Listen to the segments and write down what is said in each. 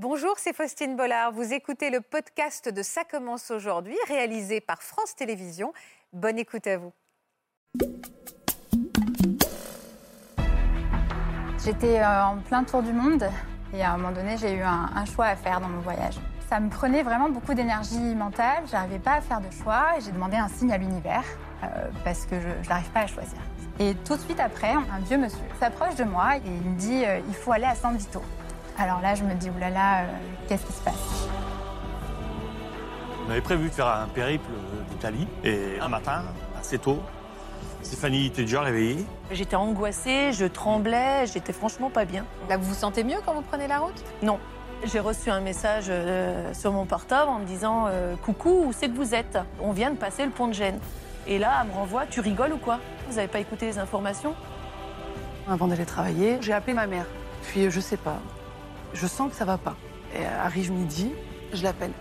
Bonjour, c'est Faustine Bollard. Vous écoutez le podcast de Ça commence aujourd'hui, réalisé par France Télévisions. Bonne écoute à vous. J'étais euh, en plein tour du monde et à un moment donné, j'ai eu un, choix à faire dans mon voyage. Ça me prenait vraiment beaucoup d'énergie mentale, j'arrivais pas à faire de choix et j'ai demandé un signe à l'univers euh, parce que je n'arrive pas à choisir. Et tout de suite après, un vieux monsieur s'approche de moi et il me dit euh, il faut aller à San Vito. Alors là, je me dis oulala, là là, euh, qu'est-ce qui se passe? On avait prévu de faire un périple d'Italie et un matin, assez tôt, Stéphanie était déjà réveillée. J'étais angoissée, je tremblais, j'étais franchement pas bien. Là, vous vous sentez mieux quand vous prenez la route? Non. J'ai reçu un message euh, sur mon portable en me disant euh, Coucou, où c'est que vous êtes? On vient de passer le pont de Gênes. Et là, elle me renvoie Tu rigoles ou quoi? Vous n'avez pas écouté les informations? Avant d'aller travailler, j'ai appelé ma mère. Puis, je sais pas, je sens que ça va pas. Et arrive midi, je l'appelle.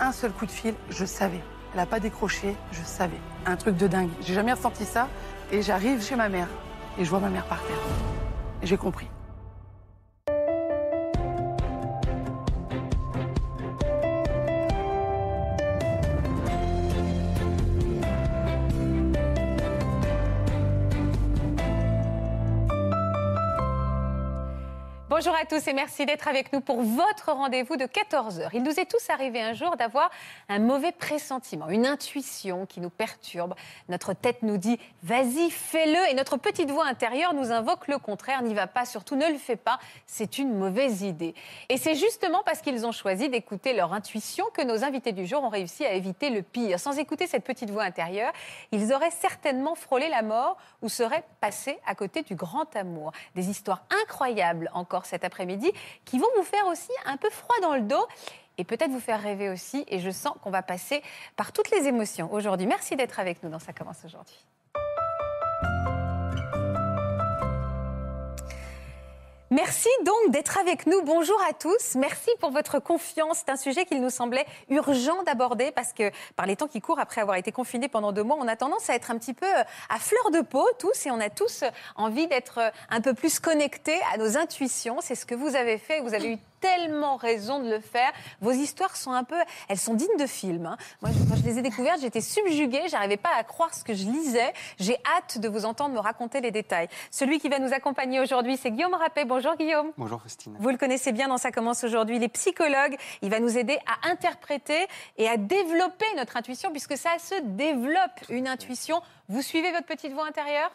Un seul coup de fil, je savais. Elle n'a pas décroché, je savais. Un truc de dingue. J'ai jamais ressenti ça. Et j'arrive chez ma mère. Et je vois ma mère par terre. J'ai compris. Bonjour à tous et merci d'être avec nous pour votre rendez-vous de 14h. Il nous est tous arrivé un jour d'avoir un mauvais pressentiment, une intuition qui nous perturbe. Notre tête nous dit vas-y, fais-le et notre petite voix intérieure nous invoque le contraire, n'y va pas, surtout ne le fais pas, c'est une mauvaise idée. Et c'est justement parce qu'ils ont choisi d'écouter leur intuition que nos invités du jour ont réussi à éviter le pire. Sans écouter cette petite voix intérieure, ils auraient certainement frôlé la mort ou seraient passés à côté du grand amour. Des histoires incroyables encore cet après-midi qui vont vous faire aussi un peu froid dans le dos et peut-être vous faire rêver aussi. Et je sens qu'on va passer par toutes les émotions aujourd'hui. Merci d'être avec nous dans Ça commence aujourd'hui. Merci donc d'être avec nous. Bonjour à tous. Merci pour votre confiance. C'est un sujet qu'il nous semblait urgent d'aborder parce que par les temps qui courent après avoir été confinés pendant deux mois, on a tendance à être un petit peu euh, à fleur de peau tous et on a tous envie d'être euh, un peu plus connectés à nos intuitions. C'est ce que vous avez fait. Vous avez eu tellement raison de le faire. Vos histoires sont un peu, elles sont dignes de films. Hein. Moi, quand je les ai découvertes, j'étais subjuguée, j'arrivais pas à croire ce que je lisais. J'ai hâte de vous entendre me raconter les détails. Celui qui va nous accompagner aujourd'hui, c'est Guillaume Rappet. Bonjour Guillaume. Bonjour Christine. Vous le connaissez bien dans Ça commence aujourd'hui. Il est psychologue. Il va nous aider à interpréter et à développer notre intuition, puisque ça se développe une intuition. Vous suivez votre petite voix intérieure?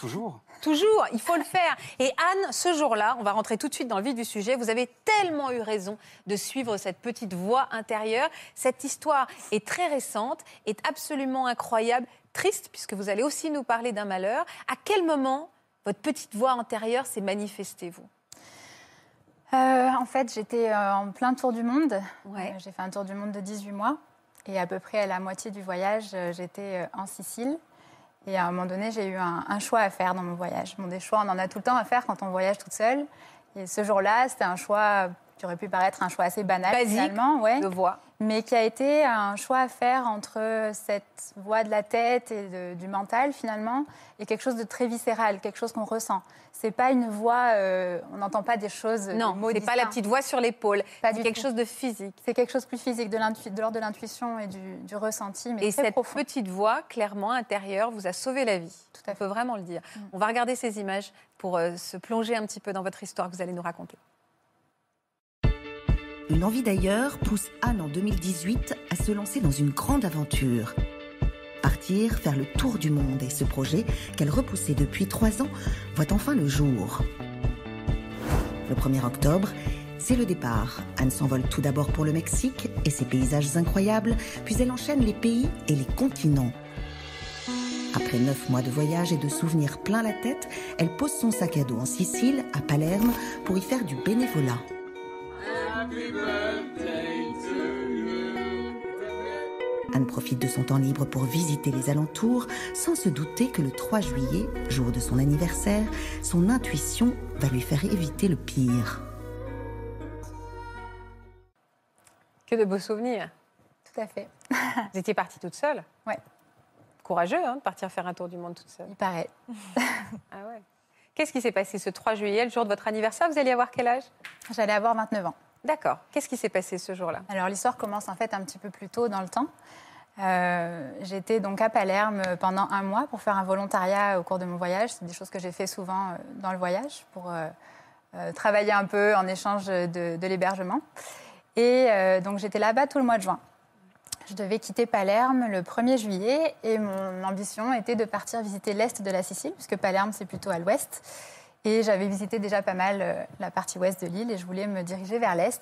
Toujours. Toujours, il faut le faire. Et Anne, ce jour-là, on va rentrer tout de suite dans le vif du sujet, vous avez tellement eu raison de suivre cette petite voix intérieure. Cette histoire est très récente, est absolument incroyable, triste, puisque vous allez aussi nous parler d'un malheur. À quel moment votre petite voix intérieure s'est manifestée, vous? Euh, En fait, j'étais euh, en plein tour du monde. Ouais. Euh, j'ai fait un tour du monde de 18 mois. Et à peu près à la moitié du voyage, j'étais en Sicile. Et à un moment donné, j'ai eu un, choix à faire dans mon voyage. Bon, des choix, on en a tout le temps à faire quand on voyage toute seule. Et ce jour-là, c'était un choix qui aurait pu paraître un choix assez banal Basique, finalement, ouais, voix. mais qui a été un choix à faire entre cette voix de la tête et du mental finalement et quelque chose de très viscéral, quelque chose qu'on ressent. C'est pas une voix, euh, on n'entend pas des choses. Non, c'est pas la petite voix sur l'épaule. C'est quelque chose de physique. C'est quelque chose de plus physique, de l'ordre de l'intuition et du, ressenti. Mais et cette petite voix, clairement intérieure, vous a sauvé la vie. Tout à fait. On peut vraiment le dire. Mm. On va regarder ces images pour euh, se plonger un petit peu dans votre histoire que vous allez nous raconter. Une envie d'ailleurs pousse Anne en 2018 à se lancer dans une grande aventure. Partir faire le tour du monde et ce projet qu'elle repoussait depuis trois ans voit enfin le jour. Le 1er octobre, c'est le départ. Anne s'envole tout d'abord pour le Mexique et ses paysages incroyables, puis elle enchaîne les pays et les continents. Après neuf mois de voyage et de souvenirs plein la tête, elle pose son sac à dos en Sicile, à Palerme, pour y faire du bénévolat. Anne profite de son temps libre pour visiter les alentours sans se douter que le 3 juillet, jour de son anniversaire, son intuition va lui faire éviter le pire. Que de beaux souvenirs. Tout à fait. Vous étiez partie toute seule Ouais. Courageux hein, de partir faire un tour du monde toute seule. Il paraît. ah ouais. Qu'est-ce qui s'est passé ce 3 juillet, le jour de votre anniversaire? Vous alliez avoir quel âge? J'allais avoir 29 ans. D'accord. Qu'est-ce qui s'est passé ce jour-là? Alors l'histoire commence en fait un petit peu plus tôt dans le temps. Euh, J'étais donc à Palerme pendant un mois pour faire un volontariat au cours de mon voyage. C'est des choses que j'ai fait souvent euh, dans le voyage pour euh, travailler un peu en échange de, l'hébergement. Et donc j'étais là-bas tout le mois de juin. Je devais quitter Palerme le 1er juillet et mon ambition était de partir visiter l'est de la Sicile, puisque Palerme c'est plutôt à l'ouest. Et j'avais visité déjà pas mal euh, la partie ouest de l'île et je voulais me diriger vers l'est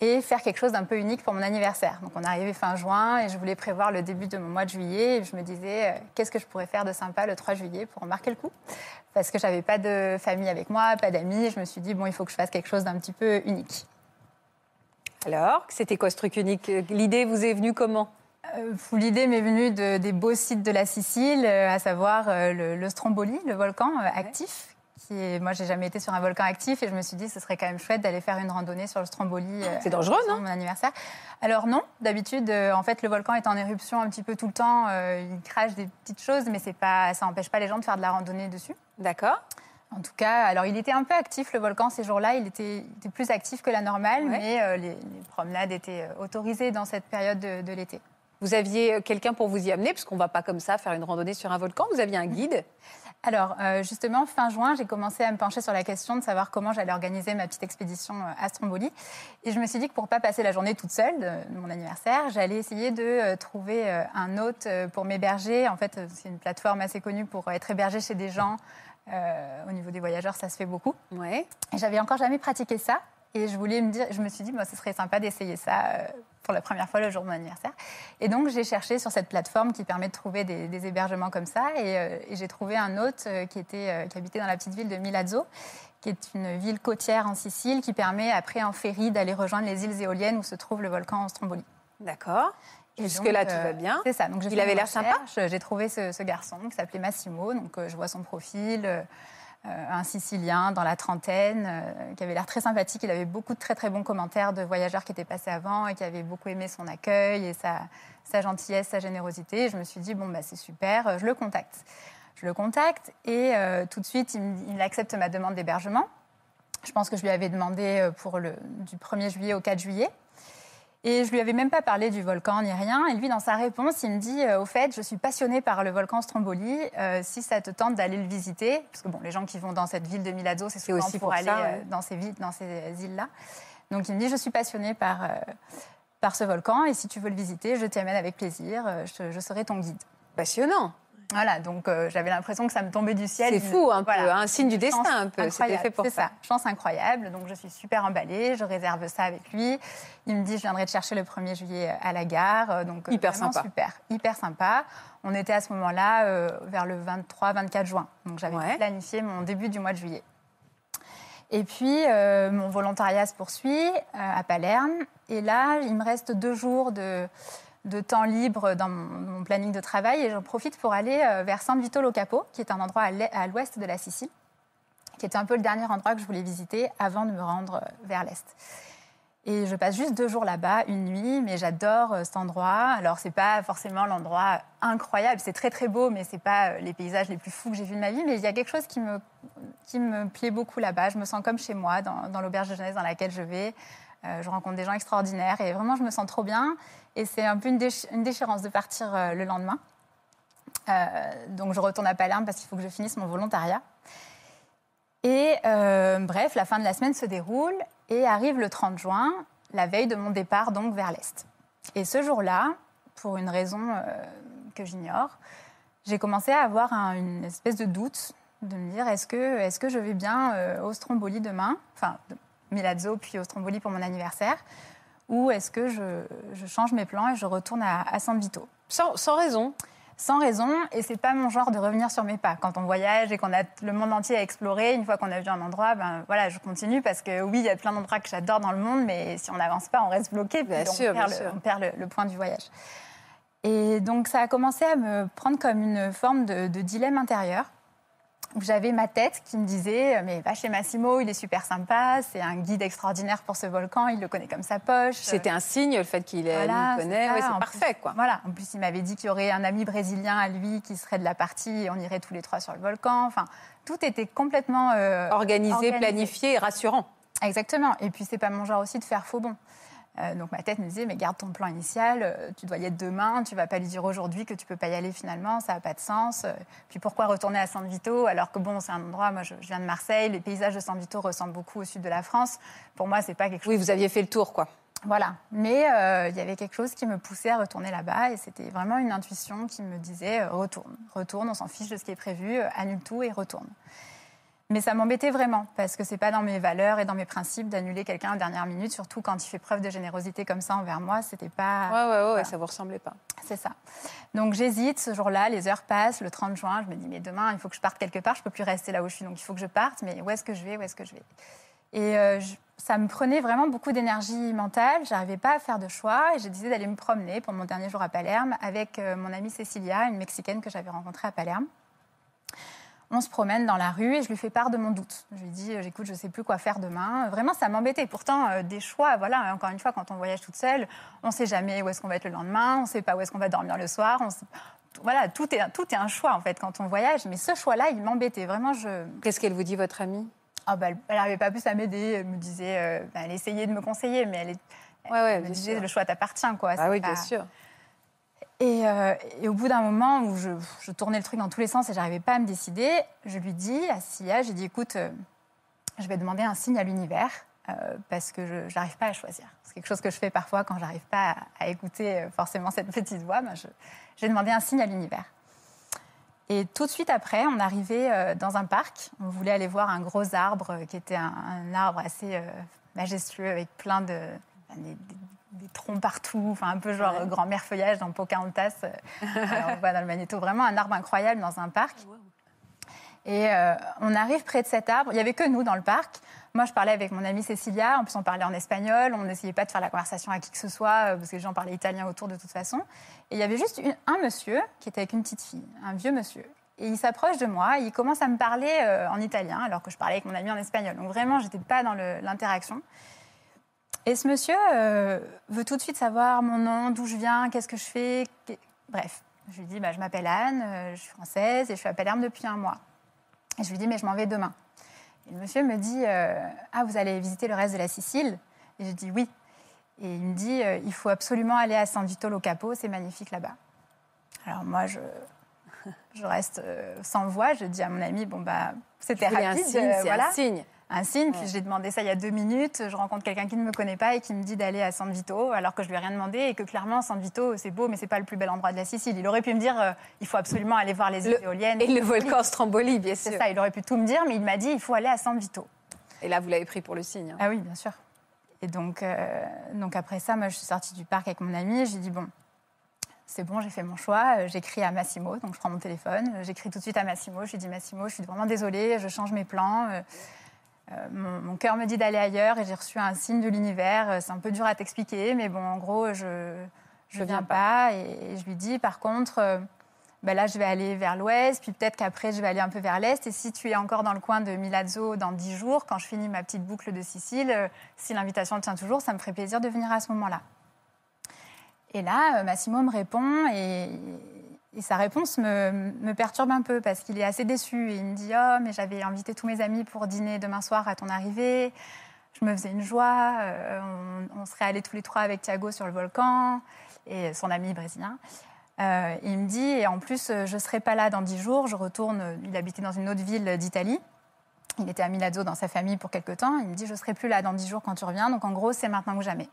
et faire quelque chose d'un peu unique pour mon anniversaire. Donc on arrivait fin juin et je voulais prévoir le début de mon mois de juillet et je me disais euh, qu'est-ce que je pourrais faire de sympa le 3 juillet pour marquer le coup? Parce que j'avais pas de famille avec moi, pas d'amis, je me suis dit bon il faut que je fasse quelque chose d'un petit peu unique. Alors, c'était quoi ce truc unique? L'idée vous est venue comment? Euh, L'idée m'est venue de- des beaux sites de la Sicile, euh, à savoir le, le Stromboli, le volcan actif. Qui est, moi, j'ai jamais été sur un volcan actif et je me suis dit ce serait quand même chouette d'aller faire une randonnée sur le Stromboli. euh, C'est dangereux, pour non Mon anniversaire. Alors non, d'habitude, euh, en fait, le volcan est en éruption un petit peu tout le temps. euh, il crache des petites choses, mais c'est pas, ça n'empêche pas les gens de faire de la randonnée dessus. D'accord. En tout cas, alors il était un peu actif le volcan ces jours-là, il était, il était plus actif que la normale, Ouais. mais euh, les, les promenades étaient autorisées dans cette période de, de l'été. Vous aviez quelqu'un pour vous y amener, parce qu'on ne va pas comme ça faire une randonnée sur un volcan. Vous aviez un guide? Alors euh, justement, fin juin, j'ai commencé à me pencher sur la question de savoir comment j'allais organiser ma petite expédition euh, à Stromboli. Et je me suis dit que pour pas passer la journée toute seule de, mon anniversaire, j'allais essayer de euh, trouver un hôte pour m'héberger. En fait, c'est une plateforme assez connue pour être hébergé chez des gens. Euh, au niveau des voyageurs, ça se fait beaucoup. Ouais. Et j'avais encore jamais pratiqué ça. Et je voulais me dire, je me suis dit, moi, ce serait sympa d'essayer ça euh, pour la première fois le jour de mon anniversaire. Et donc, j'ai cherché sur cette plateforme qui permet de trouver des, des hébergements comme ça. Et, euh, et j'ai trouvé un hôte euh, qui, était, qui habitait dans la petite ville de Milazzo, qui est une ville côtière en Sicile, qui permet après en ferry d'aller rejoindre les îles éoliennes où se trouve le volcan Stromboli. D'accord. Et Jusque-là, tout va bien. C'est ça. Donc, Il avait l'air sympa. J'ai trouvé ce, ce garçon qui s'appelait Massimo. Donc, je vois son profil. Euh, un Sicilien dans la trentaine, euh, qui avait l'air très sympathique. Il avait beaucoup de très très bons commentaires de voyageurs qui étaient passés avant et qui avaient beaucoup aimé son accueil et sa, gentillesse, sa générosité. Je me suis dit, bon, bah, c'est super, euh, je le contacte. Je le contacte et tout de suite, il, il accepte ma demande d'hébergement. Je pense que je lui avais demandé pour le, du 1er juillet au 4 juillet. Et je lui avais même pas parlé du volcan ni rien. Et lui, dans sa réponse, il me dit euh, Au fait, je suis passionné par le volcan Stromboli. Euh, si ça te tente d'aller le visiter, parce que bon, les gens qui vont dans cette ville de Milazzo, c'est souvent aussi pour, pour aller ça, euh, ouais. dans ces villes, dans ces îles-là. Donc il me dit Je suis passionné par, euh, par ce volcan. Et si tu veux le visiter, je t'y amène avec plaisir. Je, je serai ton guide. Passionnant. Voilà, donc euh, j'avais l'impression que ça me tombait du ciel. C'est fou, un peu, un signe du destin, Chance un peu. C'était fait pour ça. ça. Chance incroyable. Donc je suis super emballée. Je réserve ça avec lui. Il me dit je viendrai te chercher le 1er juillet à la gare. Euh, Donc euh, Hyper sympa. Super, hyper sympa. On était à ce moment-là euh, vers le 23-24 juin. Donc j'avais Ouais. planifié mon début du mois de juillet. Et puis, euh, mon volontariat se poursuit euh, à Palerme. Et là, il me reste deux jours de, de temps libre dans mon, planning de travail. Et j'en profite pour aller euh, vers San Vito Lo Capo, qui est un endroit à l'ouest de la Sicile, qui était un peu le dernier endroit que je voulais visiter avant de me rendre euh, vers l'est. Et je passe juste deux jours là-bas, une nuit, mais j'adore euh, cet endroit. Alors, c'est pas forcément l'endroit incroyable, c'est très très beau, mais c'est pas les paysages les plus fous que j'ai vus de ma vie. Mais il y a quelque chose qui me, qui me plaît beaucoup là-bas. Je me sens comme chez moi, dans, dans l'auberge de jeunesse dans laquelle je vais. Euh, je rencontre des gens extraordinaires et vraiment, je me sens trop bien. Et c'est un peu une, déch- déchirance de partir euh, le lendemain. Euh, donc, je retourne à Palerme parce qu'il faut que je finisse mon volontariat. Et bref, la fin de la semaine se déroule et arrive le 30 juin, la veille de mon départ donc vers l'Est. Et ce jour-là, pour une raison que j'ignore, j'ai commencé à avoir un- une espèce de doute, de me dire est-ce que, est que je vais bien au Stromboli demain, Milazzo puis au Stromboli pour mon anniversaire, ou est-ce que je, je change mes plans et je retourne à, à San Vito? Sans, sans raison. sans raison, et c'est pas mon genre de revenir sur mes pas. Quand on voyage et qu'on a le monde entier à explorer, une fois qu'on a vu un endroit, ben voilà, je continue parce que oui, il y a plein d'endroits que j'adore dans le monde, mais si on n'avance pas, on reste bloqué, puis Bien on, sûr, perd bien le, sûr. on perd le, le point du voyage. Et donc ça a commencé à me prendre comme une forme de, de dilemme intérieur. Où J'avais ma tête qui me disait mais va chez Massimo, il est super sympa, c'est un guide extraordinaire pour ce volcan, il le connaît comme sa poche. C'était un signe, le fait qu'il euh, Voilà, nous connaît. c'est. Ouais, parfait, plus- quoi. Voilà. En plus, il m'avait dit qu'il y aurait un ami brésilien à lui qui serait de la partie et on irait tous les trois sur le volcan. Enfin, tout était complètement euh, Organisé, organisé. planifié et rassurant. Exactement. Et puis, c'est pas mon genre aussi de faire faux bon. Euh, donc ma tête me disait, mais garde ton plan initial, euh, tu dois y être demain, tu vas pas lui dire aujourd'hui que tu peux pas y aller finalement, ça n'a pas de sens. Euh, puis pourquoi retourner à San Vito alors que bon, c'est un endroit, moi je, je viens de Marseille, les paysages de San Vito ressemblent beaucoup au sud de la France. Pour moi, c'est pas quelque chose. Oui, vous aviez fait le tour, quoi. Voilà. Mais euh, il y avait quelque chose qui me poussait à retourner là-bas et c'était vraiment une intuition qui me disait euh, retourne, retourne, on s'en fiche de ce qui est prévu, annule tout et retourne. Mais ça m'embêtait vraiment parce que c'est pas dans mes valeurs et dans mes principes d'annuler quelqu'un en dernière minute, surtout quand il fait preuve de générosité comme ça envers moi. C'était pas. Ouais, ouais, ouais, Voilà. ça vous ressemblait pas. C'est ça. Donc j'hésite ce jour-là, les heures passent, le 30 juin, je me dis mais demain il faut que je parte quelque part, je peux plus rester là où je suis, donc il faut que je parte, mais où est-ce que je vais, où est-ce que je vais? Et euh, je- ça me prenait vraiment beaucoup d'énergie mentale, j'arrivais pas à faire de choix et j'ai décidé d'aller me promener pour mon dernier jour à Palerme avec euh, mon amie Cecilia, une Mexicaine que j'avais rencontrée à Palerme. On se promène dans la rue et je lui fais part de mon doute. Je lui dis, euh, j'écoute, je sais plus quoi faire demain. Vraiment, ça m'embêtait. Pourtant, euh, des choix, voilà, encore une fois, quand on voyage toute seule, on ne sait jamais où est-ce qu'on va être le lendemain, on ne sait pas où est-ce qu'on va dormir le soir. on sait- Voilà, tout est, tout est un choix, en fait, quand on voyage. Mais ce choix-là, il m'embêtait. Vraiment, je... Qu'est-ce qu'elle vous dit, votre amie? Bah, elle n'avait pas plus à m'aider. Elle me disait... euh, bah, elle essayait de me conseiller, mais elle, est- Ouais, ouais, elle me disait, sûr. le choix t'appartient, quoi. Ah oui, pas- bien sûr. Et, euh, et au bout d'un moment où je, tournais le truc dans tous les sens et j'arrivais pas à me décider, je lui dis à Sia, j'ai dit écoute, euh, je vais demander un signe à l'univers euh, parce que je n'arrive pas à choisir. C'est quelque chose que je fais parfois quand j'arrive pas à, écouter forcément cette petite voix. Ben, j'ai demandé un signe à l'univers. Et tout de suite après, on arrivait dans un parc. On voulait aller voir un gros arbre qui était un, arbre assez majestueux avec plein de ben, des troncs partout, enfin un peu genre Ouais. grand-mère feuillage dans Pocahontas. euh, on voit dans le magnéto vraiment un arbre incroyable dans un parc. Et euh, on arrive près de cet arbre. Il y avait que nous dans le parc. Moi, je parlais avec mon amie Cecilia. En plus, on parlait en espagnol. On n'essayait pas de faire la conversation à qui que ce soit euh, parce que les gens parlaient italien autour de toute façon. Et il y avait juste une- un monsieur qui était avec une petite fille, un vieux monsieur. Et il s'approche de moi. Et il commence à me parler euh, en italien alors que je parlais avec mon ami en espagnol. Donc vraiment, j'étais pas dans l'interaction. Et ce monsieur euh, veut tout de suite savoir mon nom, d'où je viens, qu'est-ce que je fais. Bref, je lui dis bah, je m'appelle Anne, euh, je suis française et je suis à Palerme depuis un mois. Et je lui dis mais je m'en vais demain. Et le monsieur me dit euh, ah vous allez visiter le reste de la Sicile? Et je dis oui. Et il me dit il faut absolument aller à San Vito lo Capo, c'est magnifique là-bas. Alors moi je je reste sans voix. Je dis à mon ami bon bah c'était voulez un rapide, signe, voilà un signe. Un signe. Puis j'ai demandé ça il y a deux minutes. Je rencontre quelqu'un qui ne me connaît pas et qui me dit d'aller à San Vito, alors que je lui ai rien demandé et que clairement San Vito c'est beau, mais c'est pas le plus bel endroit de la Sicile. Il aurait pu me dire euh, il faut absolument aller voir les Le- éoliennes. Et le volcan Stromboli, bien sûr. C'est ça. Il aurait pu tout me dire, mais il m'a dit il faut aller à San Vito. Et là, vous l'avez pris pour le signe. hein. Ah oui, bien sûr. Et donc, euh, donc après ça, moi, je suis sortie du parc avec mon ami. J'ai dit bon, c'est bon, j'ai fait mon choix. Euh, J'écris à Massimo, donc je prends mon téléphone. Euh, J'écris tout de suite à Massimo. Je lui dis Massimo, je suis vraiment désolée, je change mes plans. Euh, mon, mon cœur me dit d'aller ailleurs et j'ai reçu un signe de l'univers. Euh, C'est un peu dur à t'expliquer, mais bon, en gros, je je viens pas. Et, et je lui dis par contre. euh, ben là, je vais aller vers l'ouest, puis peut-être qu'après, je vais aller un peu vers l'est. Et si tu es encore dans le coin de Milazzo dans dix jours, quand je finis ma petite boucle de Sicile, euh, si l'invitation tient toujours, ça me ferait plaisir de venir à ce moment-là. Et là, Massimo me répond et, et sa réponse me, perturbe un peu parce qu'il est assez déçu. Et il me dit Oh, mais j'avais invité tous mes amis pour dîner demain soir à ton arrivée. Je me faisais une joie. euh, on, serait allés tous les trois avec Thiago sur le volcan et son ami brésilien. Euh, il me dit, et en plus, je ne serai pas là dans dix jours. Je retourne. Il habitait dans une autre ville d'Italie. Il était à Milazzo dans sa famille pour quelque temps. Il me dit, je ne serai plus là dans dix jours quand tu reviens. Donc, en gros, c'est maintenant ou jamais.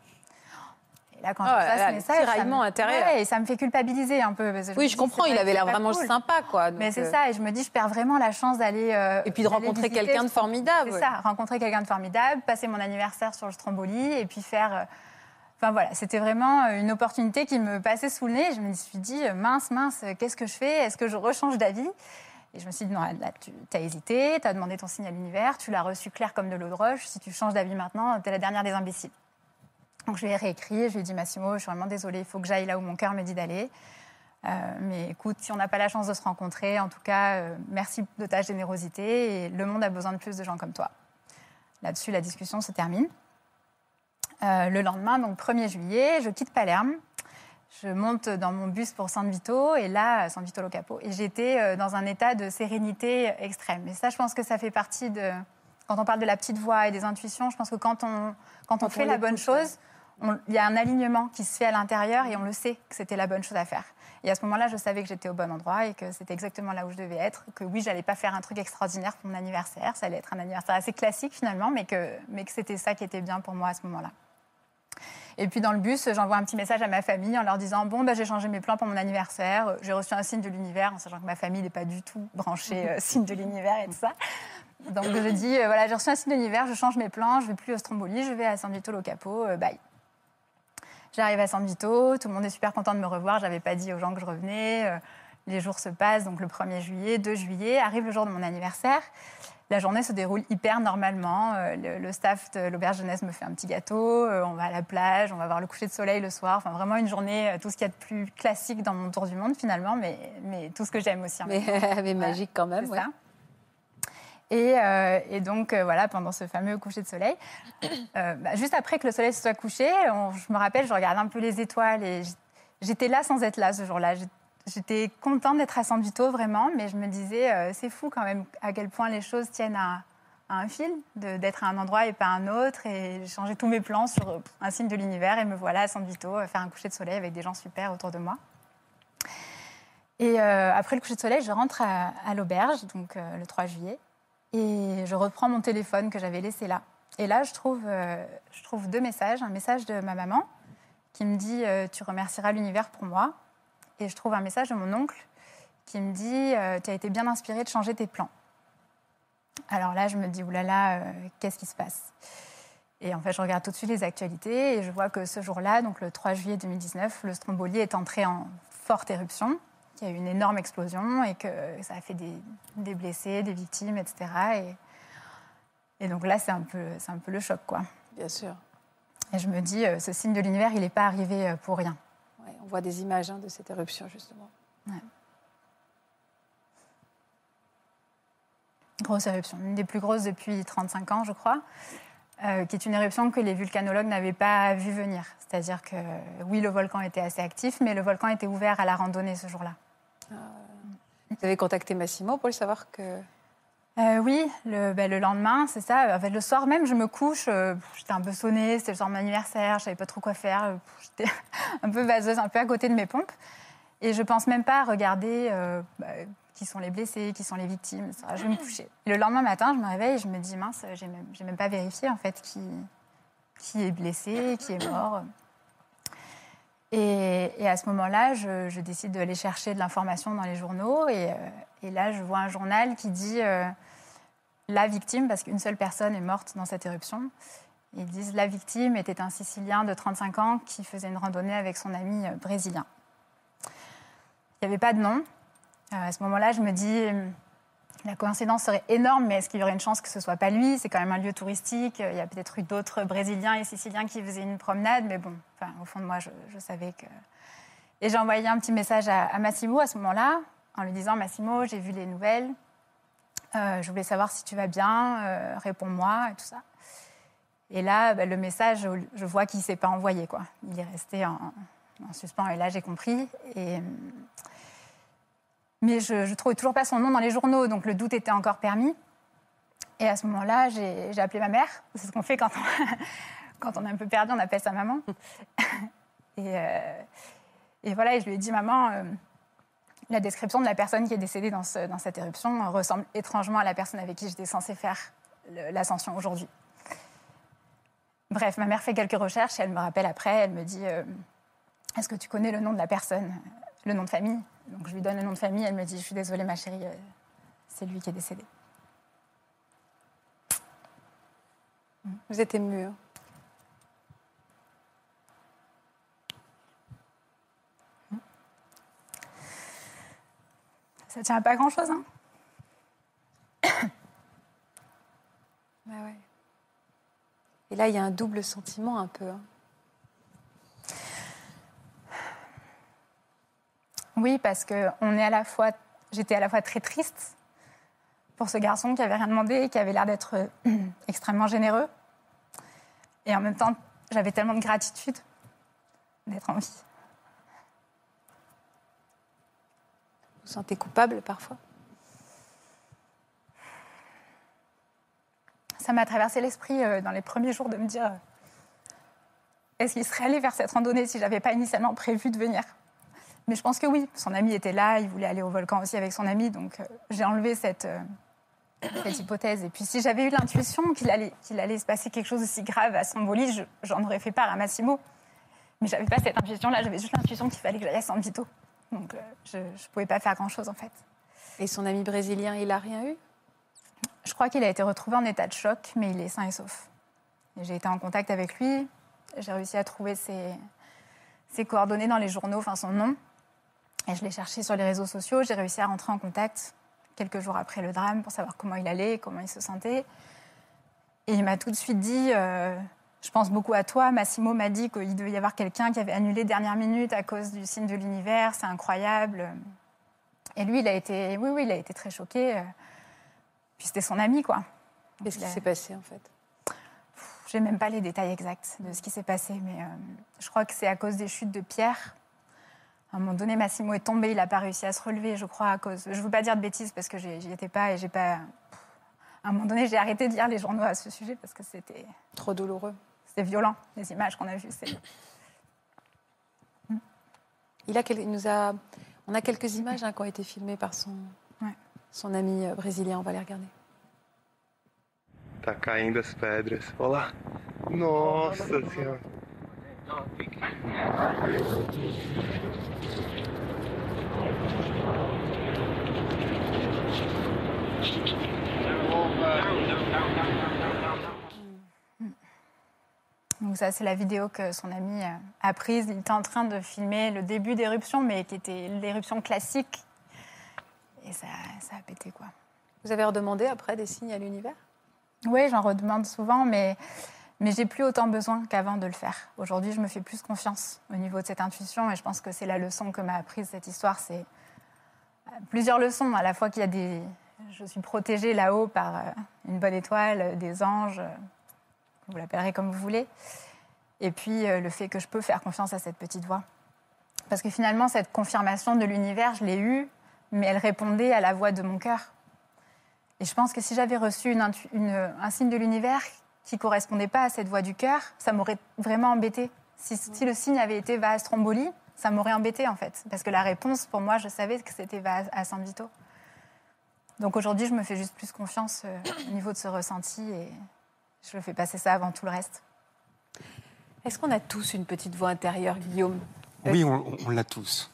Là, quand Oh je là, ce message, tiraillement me- intérieur. Ouais, et ça me fait culpabiliser un peu. parce que Oui, je dis, comprends. Il avait l'air vraiment cool. sympa, quoi. Mais c'est euh, ça, et je me dis, je perds vraiment la chance d'aller. euh, Et puis de rencontrer quelqu'un de formidable. C'est ouais. ça, rencontrer quelqu'un de formidable, passer mon anniversaire sur le Stromboli et puis faire. euh, Enfin voilà, c'était vraiment une opportunité qui me passait sous le nez. Je me suis dit, mince, mince, qu'est-ce que je fais? Est-ce que je rechange d'avis? Et je me suis dit, non, là, tu as hésité, tu as demandé ton signe à l'univers, tu l'as reçu clair comme de l'eau de roche. Si tu changes d'avis maintenant, tu es la dernière des imbéciles. Donc je lui ai réécrit, je lui ai dit, Massimo, je suis vraiment désolée, il faut que j'aille là où mon cœur me dit d'aller. Euh, mais écoute, si on n'a pas la chance de se rencontrer, en tout cas, euh, merci de ta générosité et le monde a besoin de plus de gens comme toi. Là-dessus, la discussion se termine. Euh, le lendemain, donc 1er juillet, je quitte Palerme. Je monte dans mon bus pour San Vito et là, San Vito lo Capo. Et j'étais dans un état de sérénité extrême. Et ça, je pense que ça fait partie de. quand on parle de la petite voix et des intuitions, je pense que quand on, quand on Quand fait on la bonne chose, il y a un alignement qui se fait à l'intérieur et on le sait que c'était la bonne chose à faire. Et à ce moment-là, je savais que j'étais au bon endroit et que c'était exactement là où je devais être. Que oui, j'allais pas faire un truc extraordinaire pour mon anniversaire. Ça allait être un anniversaire assez classique finalement, mais que, mais que c'était ça qui était bien pour moi à ce moment-là. Et puis dans le bus, j'envoie un petit message à ma famille en leur disant Bon, bah, j'ai changé mes plans pour mon anniversaire. J'ai reçu un signe de l'univers, en sachant que ma famille n'est pas du tout branchée euh, signe de l'univers et tout ça. Donc je dis euh, Voilà, j'ai reçu un signe de l'univers, je change mes plans, je vais plus au Stromboli, je vais à San Vito Lo Capo, euh, bye. J'arrive à San Vito, tout le monde est super content de me revoir. J'avais pas dit aux gens que je revenais. euh, Les jours se passent, donc le 1er juillet, 2 juillet, arrive le jour de mon anniversaire. La journée se déroule hyper normalement. Euh, Le, le staff de l'auberge jeunesse me fait un petit gâteau. euh, On va à la plage, on va voir le coucher de soleil le soir. Enfin, vraiment une journée, tout ce qu'il y a de plus classique dans mon tour du monde finalement, mais, mais tout ce que j'aime aussi. Mais, mais magique quand même. Ouais. ça. Et, euh, et donc, euh, voilà, pendant ce fameux coucher de soleil, euh, bah, juste après que le soleil se soit couché, je me rappelle, je regardais un peu les étoiles et j'étais là sans être là ce jour-là. J'étais contente d'être à San vraiment, mais je me disais, c'est fou quand même à quel point les choses tiennent à, un fil, d'être à un endroit et pas à un autre. Et j'ai changé tous mes plans sur un signe de l'univers et me voilà à San faire un coucher de soleil avec des gens super autour de moi. Et après le coucher de soleil, je rentre à, l'auberge, donc le 3 juillet, et je reprends mon téléphone que j'avais laissé là. Et là, je trouve, euh, deux messages. Un message de ma maman qui me dit euh, Tu remercieras l'univers pour moi. Et je trouve un message de mon oncle qui me dit euh, Tu as été bien inspiré de changer tes plans. Alors là, je me dis Oulala, euh, qu'est-ce qui se passe? Et en fait, je regarde tout de suite les actualités et je vois que ce jour-là, donc le 3 juillet 2019, le Stromboli est entré en forte éruption, qu'il y a eu une énorme explosion et que ça a fait des, des blessés, des victimes, etc. Et, et donc là, c'est un, peu, c'est un peu le choc, quoi. Bien sûr. Et je me dis, euh, ce signe de l'univers, il n'est pas arrivé euh, pour rien. Ouais, on voit des images hein, de cette éruption, justement. Grosse éruption, une des plus grosses depuis 35 ans, je crois, euh, qui est une éruption que les volcanologues n'avaient pas vu venir. C'est-à-dire que oui, le volcan était assez actif, mais le volcan était ouvert à la randonnée ce jour-là. Vous avez contacté Massimo pour le savoir que. Euh, oui, le, ben, le lendemain, c'est ça. Le soir même, je me couche. euh, j'étais un peu sonnée, c'était le soir de mon anniversaire, je savais pas trop quoi faire. euh, J'étais un peu vaseuse, un peu à côté de mes pompes. Et je pense même pas à regarder euh, bah, qui sont les blessés, qui sont les victimes. Je vais me coucher. Le lendemain matin, je me réveille et je me dis mince, j'ai même, même pas vérifié en fait qui, qui est blessé, qui est mort. Et, à ce moment-là, je, décide d'aller chercher de l'information dans les journaux. Et, euh, là, je vois un journal qui dit euh, la victime, parce qu'une seule personne est morte dans cette éruption. Ils disent la victime était un Sicilien de 35 ans qui faisait une randonnée avec son ami euh, brésilien. Il n'y avait pas de nom. À ce moment-là, je me dis la coïncidence serait énorme, mais est-ce qu'il y aurait une chance que ce soit pas lui? C'est quand même un lieu touristique. Il y a peut-être eu d'autres Brésiliens et Siciliens qui faisaient une promenade, mais bon, enfin, au fond de moi, je, savais que. Et j'ai envoyé un petit message à, à Massimo à ce moment-là, en lui disant Massimo, j'ai vu les nouvelles. Euh, je voulais savoir si tu vas bien, euh, réponds-moi et tout ça. Et là, bah, le message, je vois qu'il ne s'est pas envoyé. Quoi. Il est resté en, en suspens. Et là, j'ai compris. Et, mais je ne trouvais toujours pas son nom dans les journaux, donc le doute était encore permis. Et à ce moment-là, j'ai appelé ma mère. C'est ce qu'on fait quand on, est un peu perdu, on appelle sa maman. et, euh, et voilà, et je lui ai dit, maman, euh, la description de la personne qui est décédée dans, ce- dans cette éruption ressemble étrangement à la personne avec qui j'étais censée faire l'ascension aujourd'hui. Bref, ma mère fait quelques recherches et elle me rappelle après, elle me dit euh, Est-ce que tu connais le nom de la personne, le nom de famille Donc je lui donne le nom de famille, elle me dit Je suis désolée, ma chérie, euh, c'est lui qui est décédé. Vous êtes ému. hein. Ça tient à pas grand-chose, hein ouais. Et là, il y a un double sentiment un peu. hein. Oui, parce que on est à la fois, j'étais à la fois très triste pour ce garçon qui avait rien demandé, qui avait l'air d'être euh, extrêmement généreux, et en même temps, j'avais tellement de gratitude d'être en vie. Vous vous sentez coupable parfois? Ça m'a traversé l'esprit euh, dans les premiers jours de me dire euh, est-ce qu'il serait allé vers cette randonnée si j'avais pas initialement prévu de venir? Mais je pense que oui. Son ami était là, il voulait aller au volcan aussi avec son ami, donc euh, j'ai enlevé cette, euh, cette hypothèse. Et puis si j'avais eu l'intuition qu'il allait, qu'il allait se passer quelque chose aussi grave à Stromboli, je- j'en aurais fait part à Massimo. Mais j'avais pas cette intuition-là, j'avais juste l'intuition qu'il fallait que j'aille à San Vito. Donc euh, je ne pouvais pas faire grand-chose en fait. Et son ami brésilien, il a rien eu? Je crois qu'il a été retrouvé en état de choc, mais il est sain et sauf. Et J'ai été en contact avec lui, j'ai réussi à trouver ses, ses coordonnées dans les journaux, enfin son nom. Et je l'ai cherché sur les réseaux sociaux, j'ai réussi à rentrer en contact quelques jours après le drame pour savoir comment il allait, comment il se sentait. Et il m'a tout de suite dit, euh, je pense beaucoup à toi, Massimo m'a dit qu'il devait y avoir quelqu'un qui avait annulé dernière minute à cause du signe de l'univers, c'est incroyable. Et lui, il a été, oui, oui, il a été très choqué. Puis c'était son ami, quoi. Qu'est-ce qui a- s'est passé en fait? Je n'ai même pas les détails exacts de ce qui s'est passé, mais euh, je crois que c'est à cause des chutes de pierre. À un moment donné, Massimo est tombé, il n'a pas réussi à se relever, je crois, à cause. Je ne veux pas dire de bêtises parce que j'y étais pas et j'ai pas. À un moment donné, j'ai arrêté de lire les journaux à ce sujet parce que c'était Trop douloureux. c'était violent, les images qu'on a vues. c'est- Il a, quel- il nous a, on a quelques images hein, qui ont été filmées par son, Ouais. son ami euh, brésilien. On va les regarder. Tá caindo as pedras. Olha. Nossa senhora. Donc ça, c'est la vidéo que son ami euh, a prise. Il était en train de filmer le début d'éruption, mais qui était l'éruption classique. Et ça, ça a pété, quoi. Vous avez redemandé après des signes à l'univers? Oui, j'en redemande souvent, mais, mais j'ai plus autant besoin qu'avant de le faire. Aujourd'hui, je me fais plus confiance au niveau de cette intuition et je pense que c'est la leçon que m'a apprise cette histoire. C'est euh, plusieurs leçons, à la fois qu'il y a des... Je suis protégée là-haut par euh, une bonne étoile, euh, des anges, vous l'appellerez comme vous voulez, et puis le fait que je peux faire confiance à cette petite voix. Parce que finalement, cette confirmation de l'univers, je l'ai eue, mais elle répondait à la voix de mon cœur. Et je pense que si j'avais reçu un signe de l'univers qui correspondait pas à cette voix du cœur, ça m'aurait vraiment embêté. Si, si le signe avait été va à Stromboli, ça m'aurait embêté en fait. Parce que la réponse, pour moi, je savais que c'était va à, à San Vito. Donc aujourd'hui, je me fais juste plus confiance euh, au niveau de ce ressenti et je le fais passer ça avant tout le reste. Est-ce qu'on a tous une petite voix intérieure, Guillaume? Oui, on, on l'a tous.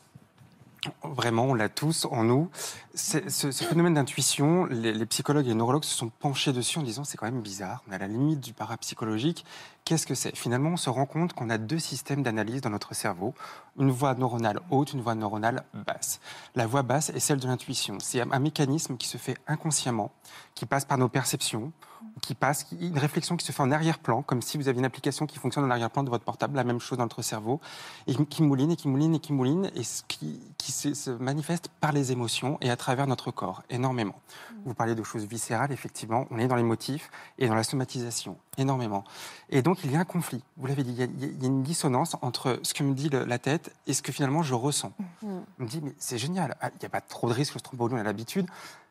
Vraiment, on l'a tous en nous. Ce, phénomène d'intuition, les, psychologues et les neurologues se sont penchés dessus en disant c'est quand même bizarre, on est à la limite du parapsychologique. Qu'est-ce que c'est? Finalement, on se rend compte qu'on a deux systèmes d'analyse dans notre cerveau une voix neuronale haute, une voix neuronale basse. La voix basse est celle de l'intuition. C'est un mécanisme qui se fait inconsciemment, qui passe par nos perceptions, qui passe, une réflexion qui se fait en arrière-plan, comme si vous aviez une application qui fonctionne en arrière-plan de votre portable, la même chose dans notre cerveau, et qui mouline et qui mouline et qui mouline, et ce qui, qui se, se manifeste par les émotions et à travers notre corps, énormément. Vous parlez de choses viscérales, effectivement, on est dans les motifs et dans la somatisation, énormément. Et donc, il y a un conflit, vous l'avez dit, il y, a, il y a une dissonance entre ce que me dit le- la tête et ce que finalement je ressens. On me dit, mais c'est génial, Ah, il n'y a pas trop de risques, le stromboli, on a l'habitude.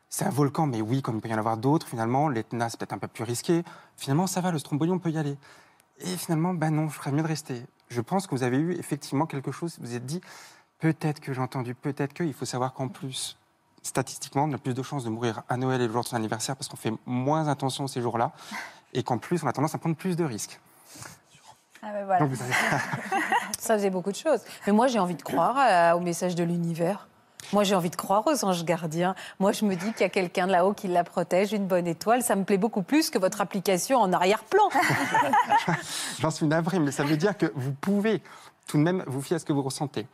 C'est un volcan, mais oui, comme il peut y en avoir d'autres, finalement, l'Etna, c'est peut-être un peu plus risqué. Finalement, ça va, le stromboli, on peut y aller. Et finalement, ben non, je ferais mieux de rester. Je pense que vous avez eu effectivement quelque chose, vous vous êtes dit, peut-être que j'ai entendu, peut-être que, il faut savoir qu'en plus, statistiquement, on a plus de chances de mourir à Noël et le jour de son anniversaire parce qu'on fait moins attention ces jours-là, et qu'en plus, on a tendance à prendre plus de risques. Ah ben voilà. Donc, vous avez- Ça faisait beaucoup de choses. Mais moi, j'ai envie de croire à- au message de l'univers. Moi, j'ai envie de croire aux anges gardiens. Moi, je me dis qu'il y a quelqu'un de là-haut qui la protège, une bonne étoile. Ça me plaît beaucoup plus que votre application en arrière-plan. J'en suis navré, mais ça veut dire que vous pouvez tout de même vous fier à ce que vous ressentez.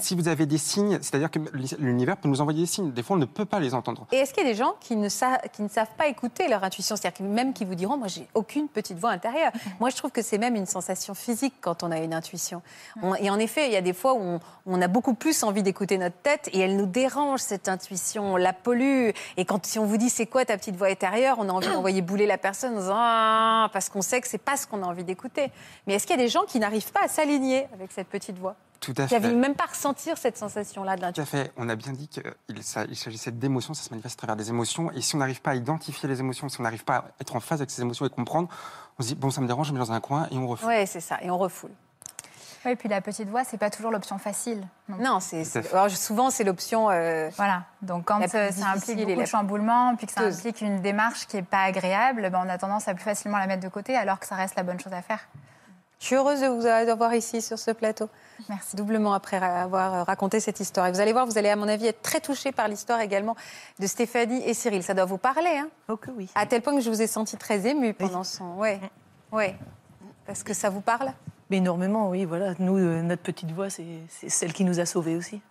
Si vous avez des signes, c'est-à-dire que l'univers peut nous envoyer des signes. Des fois, on ne peut pas les entendre. Et est-ce qu'il y a des gens qui ne, sa- qui ne savent pas écouter leur intuition? C'est-à-dire même qui vous diront, moi, j'ai aucune petite voix intérieure. Moi, je trouve que c'est même une sensation physique quand on a une intuition. On- et en effet, il y a des fois où on, on a beaucoup plus envie d'écouter notre tête et elle nous dérange, cette intuition, on la pollue. Et quand si on vous dit, c'est quoi ta petite voix intérieure? On a envie d'envoyer bouler la personne en disant, Ah parce qu'on sait que c'est pas ce qu'on a envie d'écouter. Mais est-ce qu'il y a des gens qui n'arrivent pas à s'aligner avec cette petite voix? Tout à Qui n'avaient fait. même pas ressentir cette sensation-là de Tout à fait. On a bien dit qu'il s'agissait d'émotions, ça se manifeste à travers des émotions. Et si on n'arrive pas à identifier les émotions, si on n'arrive pas à être en phase avec ces émotions et comprendre, on se dit, bon, ça me dérange, je me mets dans un coin et on refait. Oui, c'est ça. Et on refoule. Oui, et puis la petite voix, c'est pas toujours l'option facile. non? C'est souvent, c'est l'option. euh, Voilà. Donc quand euh, ça implique beaucoup la de chamboulements, puis que ça implique une démarche qui est pas agréable, ben, on a tendance à plus facilement la mettre de côté, alors que ça reste la bonne chose à faire. Je suis heureuse de vous avoir ici sur ce plateau. Merci. Doublement après avoir euh, raconté cette histoire. Et vous allez voir, vous allez, à mon avis, être très touchés par l'histoire également de Stéphanie et Cyril. Ça doit vous parler, hein Oh que oui. À tel point que je vous ai senti très émue pendant son. Ouais, ouais. Parce que ça vous parle Mais énormément, oui, voilà. Nous, euh, notre petite voix, c'est celle qui nous a sauvés aussi.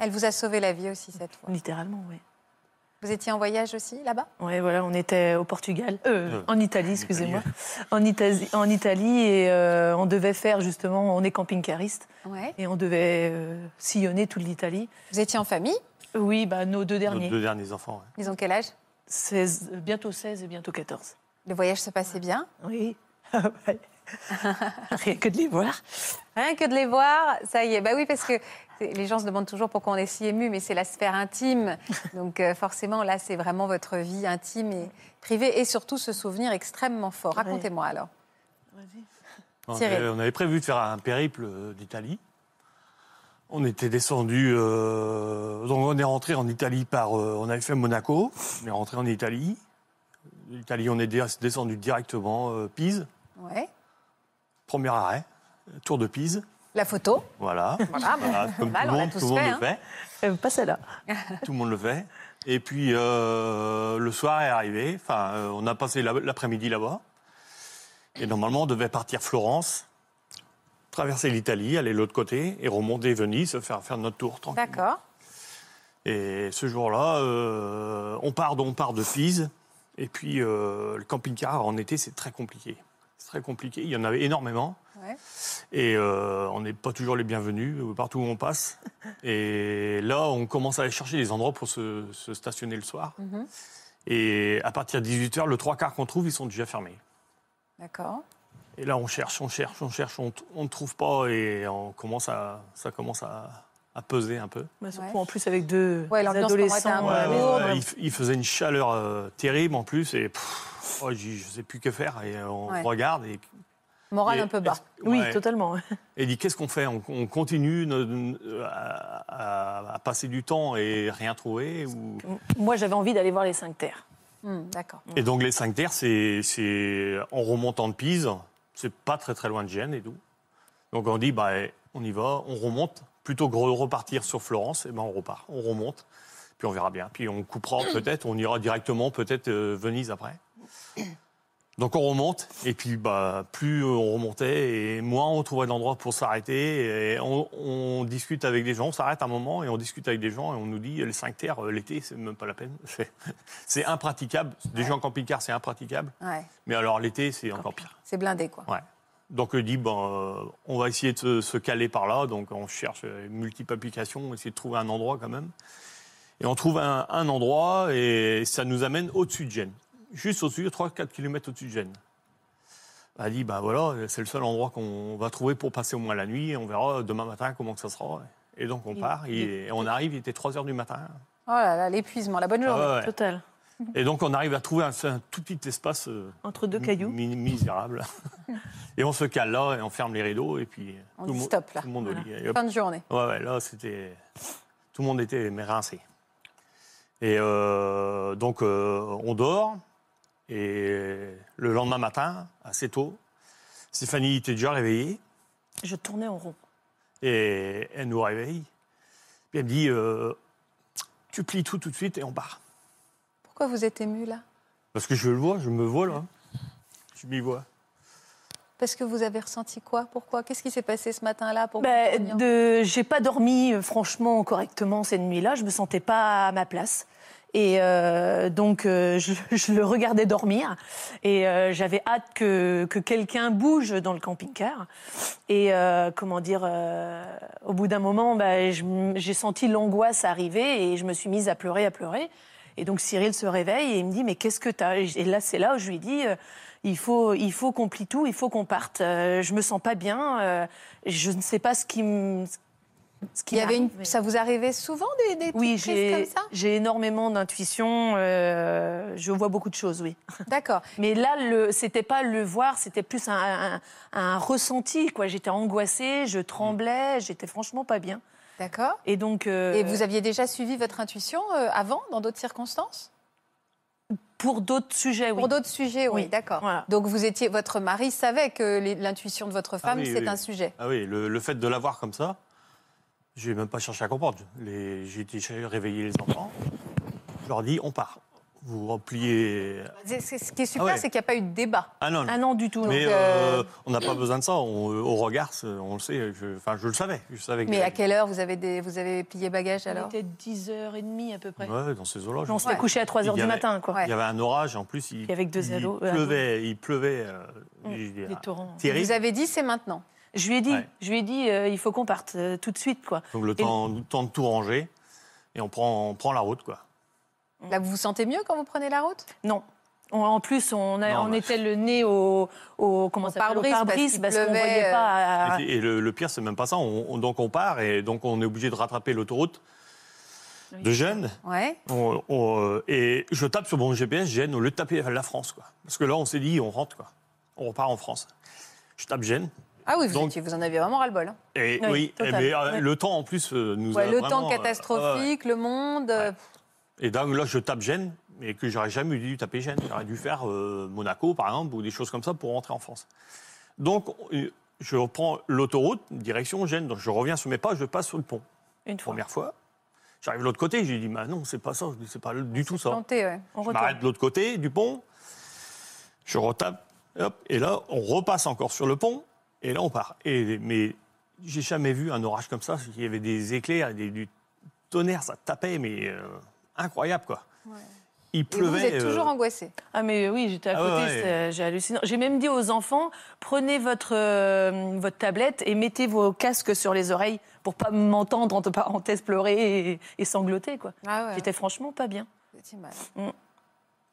Elle vous a sauvé la vie aussi cette fois. Littéralement, oui. Vous étiez en voyage aussi là-bas? Ouais, voilà, on était au Portugal, euh, Euh, en Italie, excusez-moi, en, Italie- en Italie et euh, on devait faire justement, on est camping-cariste Ouais. et on devait euh, sillonner toute l'Italie. Vous étiez en famille? Oui, bah nos deux Nos derniers, deux derniers enfants. ouais. Ils ont quel âge? 16, euh, bientôt 16 et bientôt 14. Le voyage se passait bien? Oui, Ouais. rien que de les voir. Rien que de les voir, ça y est. Bah oui, parce que les gens se demandent toujours pourquoi on est si ému, mais c'est la sphère intime. Donc euh, forcément, là, c'est vraiment votre vie intime et privée, et surtout ce souvenir extrêmement fort. Racontez-moi alors. On avait, on avait prévu de faire un périple euh, d'Italie. On était descendu, euh, donc on est rentré en Italie par, euh, on avait fait Monaco, on est rentré en Italie. L'Italie, on est descendu directement euh, Pise, Ouais. Premier arrêt, Tour de Pise, La photo. voilà. Voilà, comme mal, tout on le monde, tout le monde fait, le hein. fait. Euh, pas celle-là. Tout le monde le fait. Et puis euh, le soir est arrivé. Enfin, euh, on a passé la- l'après-midi là-bas. Et normalement, on devait partir Florence, traverser l'Italie, aller de l'autre côté et remonter Venise, faire faire notre tour tranquille. D'accord. Et ce jour-là, euh, on part, on part de Pise. Et puis euh, le camping-car en été, c'est très compliqué. C'est très compliqué. Il y en avait énormément. Ouais. Et euh, on n'est pas toujours les bienvenus euh, partout où on passe. Et là, on commence à aller chercher des endroits pour se, se stationner le soir. Mhm. Et à partir de 18h, le trois quarts qu'on trouve, ils sont déjà fermés. D'accord. Et là, on cherche, on cherche, on cherche, on ne trouve pas et on commence à, ça commence à, à peser un peu. Bah, surtout Ouais. en plus avec deux Ouais, adolescents. un euh, il, il faisait une chaleur euh, terrible en plus et pff, oh, je ne sais plus que faire. Et on Ouais. regarde et, Morale et- un peu bas. Oui, totalement. Et il dit qu'est-ce qu'on fait? On, on continue ne- à, à- à passer du temps et rien trouver ou... Moi, j'avais envie d'aller voir les cinq terres. Hmm, D'accord. Et donc les cinq terres, c'est c'est en remontant de Pise, c'est pas très très loin de Gênes et tout. Donc on dit bah on y va, on remonte. Plutôt que repartir sur Florence, et ben on repart, on remonte, puis on verra bien. Puis on coupera peut-être, on ira directement peut-être euh, Venise après. Donc on remonte, et puis bah, plus on remontait, et moins on trouvait d'endroits pour s'arrêter. Et on, on discute avec des gens, on s'arrête un moment, et on discute avec des gens, et on nous dit les cinq terres, euh, l'été, c'est même pas la peine. C'est- impraticable. Déjà en camping-car, c'est impraticable. Ouais. Mais alors l'été, c'est encore pire. C'est blindé, quoi. Ouais. Donc on dit, ben, euh, on va essayer de se, se caler par là. Donc on cherche euh, multiples applications, on essaie de trouver un endroit quand même. Et on trouve un, un endroit et ça nous amène au-dessus de Gênes. Juste au-dessus, 3-4 km au-dessus de Gênes. On a dit, ben voilà, c'est le seul endroit qu'on va trouver pour passer au moins la nuit. Et on verra demain matin comment que ça sera. Et donc on Il- part. Et, on arrive, il était 3 heures du matin. Oh là là, l'épuisement, la bonne journée. Ah ouais. Total. Et donc on arrive à trouver un, un tout petit espace. euh, Entre deux cailloux. mi- misérable. et on se cale là et on ferme les rideaux et puis On tout, dit stop, là. tout le monde. Fin de journée. Ouais, ouais, là c'était tout le monde était rincé. Et euh, donc euh, on dort et le lendemain matin assez tôt, Stéphanie était déjà réveillée Je tournais en rond. et elle nous réveille. Puis elle me dit euh, tu plies tout tout de suite et on part. Pourquoi vous êtes ému, là? Parce que je le vois, je me vois là. Je m'y vois. Parce que vous avez ressenti quoi? Pourquoi? Qu'est-ce qui s'est passé ce matin-là pour Bah, de, j'ai pas dormi euh, franchement correctement cette nuit-là. Je me sentais pas à ma place. Et euh, donc, euh, je, je le regardais dormir. Et euh, j'avais hâte que, que quelqu'un bouge dans le camping-car. Et euh, comment dire, euh, au bout d'un moment, bah, m- j'ai senti l'angoisse arriver et je me suis mise à pleurer, à pleurer. Et donc Cyril se réveille et il me dit mais qu'est-ce que t'as? Et là c'est là où je lui dis euh, il faut, il faut qu'on plie tout, il faut qu'on parte. Euh, je me sens pas bien. euh, je ne sais pas ce qui me. Ce qui Il y avait une... Ça vous arrivait souvent des, des Oui, comme j'ai ça? j'ai énormément d'intuition. euh, je vois beaucoup de choses, oui. D'accord. Mais là, le, c'était pas le voir, c'était plus un, un- un ressenti. Quoi. J'étais angoissée, je tremblais, j'étais franchement pas bien. D'accord. Et donc, euh, Et vous aviez déjà suivi votre intuition euh, avant, dans d'autres circonstances? Pour d'autres sujets, oui. Pour d'autres sujets, oui, Oui, d'accord. voilà. Donc vous étiez, votre mari savait que l'intuition de votre femme, oui, c'est oui. un sujet. Ah oui, le, le fait de l'avoir comme ça, j'ai même pas cherché à comprendre. J'ai été réveiller les enfants. Je leur dis, on part. Vous repliez. Ce qui est super, Ah ouais. c'est qu'il n'y a pas eu de débat. Ah non, non. Ah non, du tout. Mais Donc, euh, euh, on n'a pas besoin de ça. On- au regard, on le sait. Je, enfin, je le savais. Je savais que Mais à quelle heure vous avez, des, vous avez plié bagage alors? Il était 10h30 à peu près. Ouais, dans ces eaux-là. On s'était Ouais. couché à 3h Il y du avait- matin, quoi. Ouais. Il y avait un orage. En plus, il, Et avec deux il ados, euh, pleuvait. Il pleuvait. euh, Mm, il- Des torrents. terrible. Vous avez dit c'est maintenant. Je lui ai dit, Ouais. je lui ai dit euh, il faut qu'on parte euh, tout de suite, quoi. Donc le temps, le temps de tout ranger. Et on prend, on prend la route, quoi. Là, vous vous sentez mieux quand vous prenez la route? Non. On- en plus, on, a- Non, on bah. était le nez au, au comment ça s'appelle, au pare-brise, parce pare-brise qu'il parce qu'on voyait euh, pas. à- Et, et le, le pire, c'est même pas ça. On- on- donc on part et donc on est obligé de rattraper l'autoroute de Gênes. Ouais. On- on, euh, et je tape sur mon GPS Gênes au lieu de taper la France, quoi. Parce que là, on s'est dit, on rentre, quoi. On repart en France. Je tape Gênes. Ah oui, vous, Donc- étiez- vous en aviez vraiment ras-le-bol. hein. Et Oui, mais, euh, ouais. le temps en plus euh, nous a Ouais, le vraiment, temps euh, catastrophique, le monde. Et donc là, je tape Gênes, mais que j'aurais jamais dû taper Gênes. J'aurais dû faire euh, Monaco, par exemple, ou des choses comme ça pour rentrer en France. Donc, euh, je reprends l'autoroute, direction Gênes. Donc, je reviens sur mes pas, je passe sur le pont. Une fois. Première fois. J'arrive de l'autre côté, j'ai dit, bah non, c'est pas ça, c'est pas du tout ça. planté, ouais. On Je m'arrête de l'autre côté du pont, je retape, hop, et là, on repasse encore sur le pont, et là, on part. Et, mais j'ai jamais vu un orage comme ça. Il y avait des éclairs, des, du tonnerre, ça tapait, mais euh, incroyable, quoi. Il Et vous, pleuvait. vous êtes euh, toujours angoissé. Ah mais oui, j'étais à Ah côté, ouais, ouais. c'était- j'ai halluciné. J'ai même dit aux enfants, prenez votre, euh, votre tablette et mettez vos casques sur les oreilles pour pas m'entendre, entre parenthèses, pleurer et, et sangloter. quoi. Ah ouais. J'étais franchement pas bien. Étiez mal.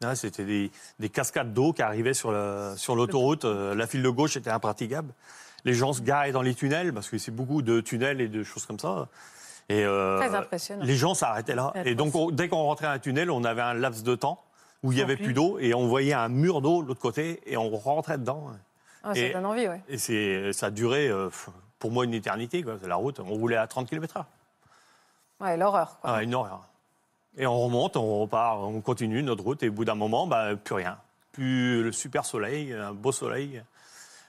ouais, C'était des, des cascades d'eau qui arrivaient sur la- sur l'autoroute. Euh, la file de gauche était impraticable. Les gens se garaient dans les tunnels, parce que c'est beaucoup de tunnels et de choses comme ça. Et, euh, Très impressionnant. Les gens s'arrêtaient là. Et donc, on- dès qu'on rentrait dans un tunnel, on avait un laps de temps où il y avait plus d'eau et on voyait un mur d'eau de l'autre côté et on rentrait dedans. Ah, ça Et- donne envie, ouais. Et c'est, ça a duré, euh, pour moi, une éternité. Quoi. C'est la route, on roulait à 30 km/h. Ouais, l'horreur. quoi. Ah, une horreur. Et on remonte, on repart, on continue notre route et au bout d'un moment, bah, plus rien. Plus le super soleil, un beau soleil.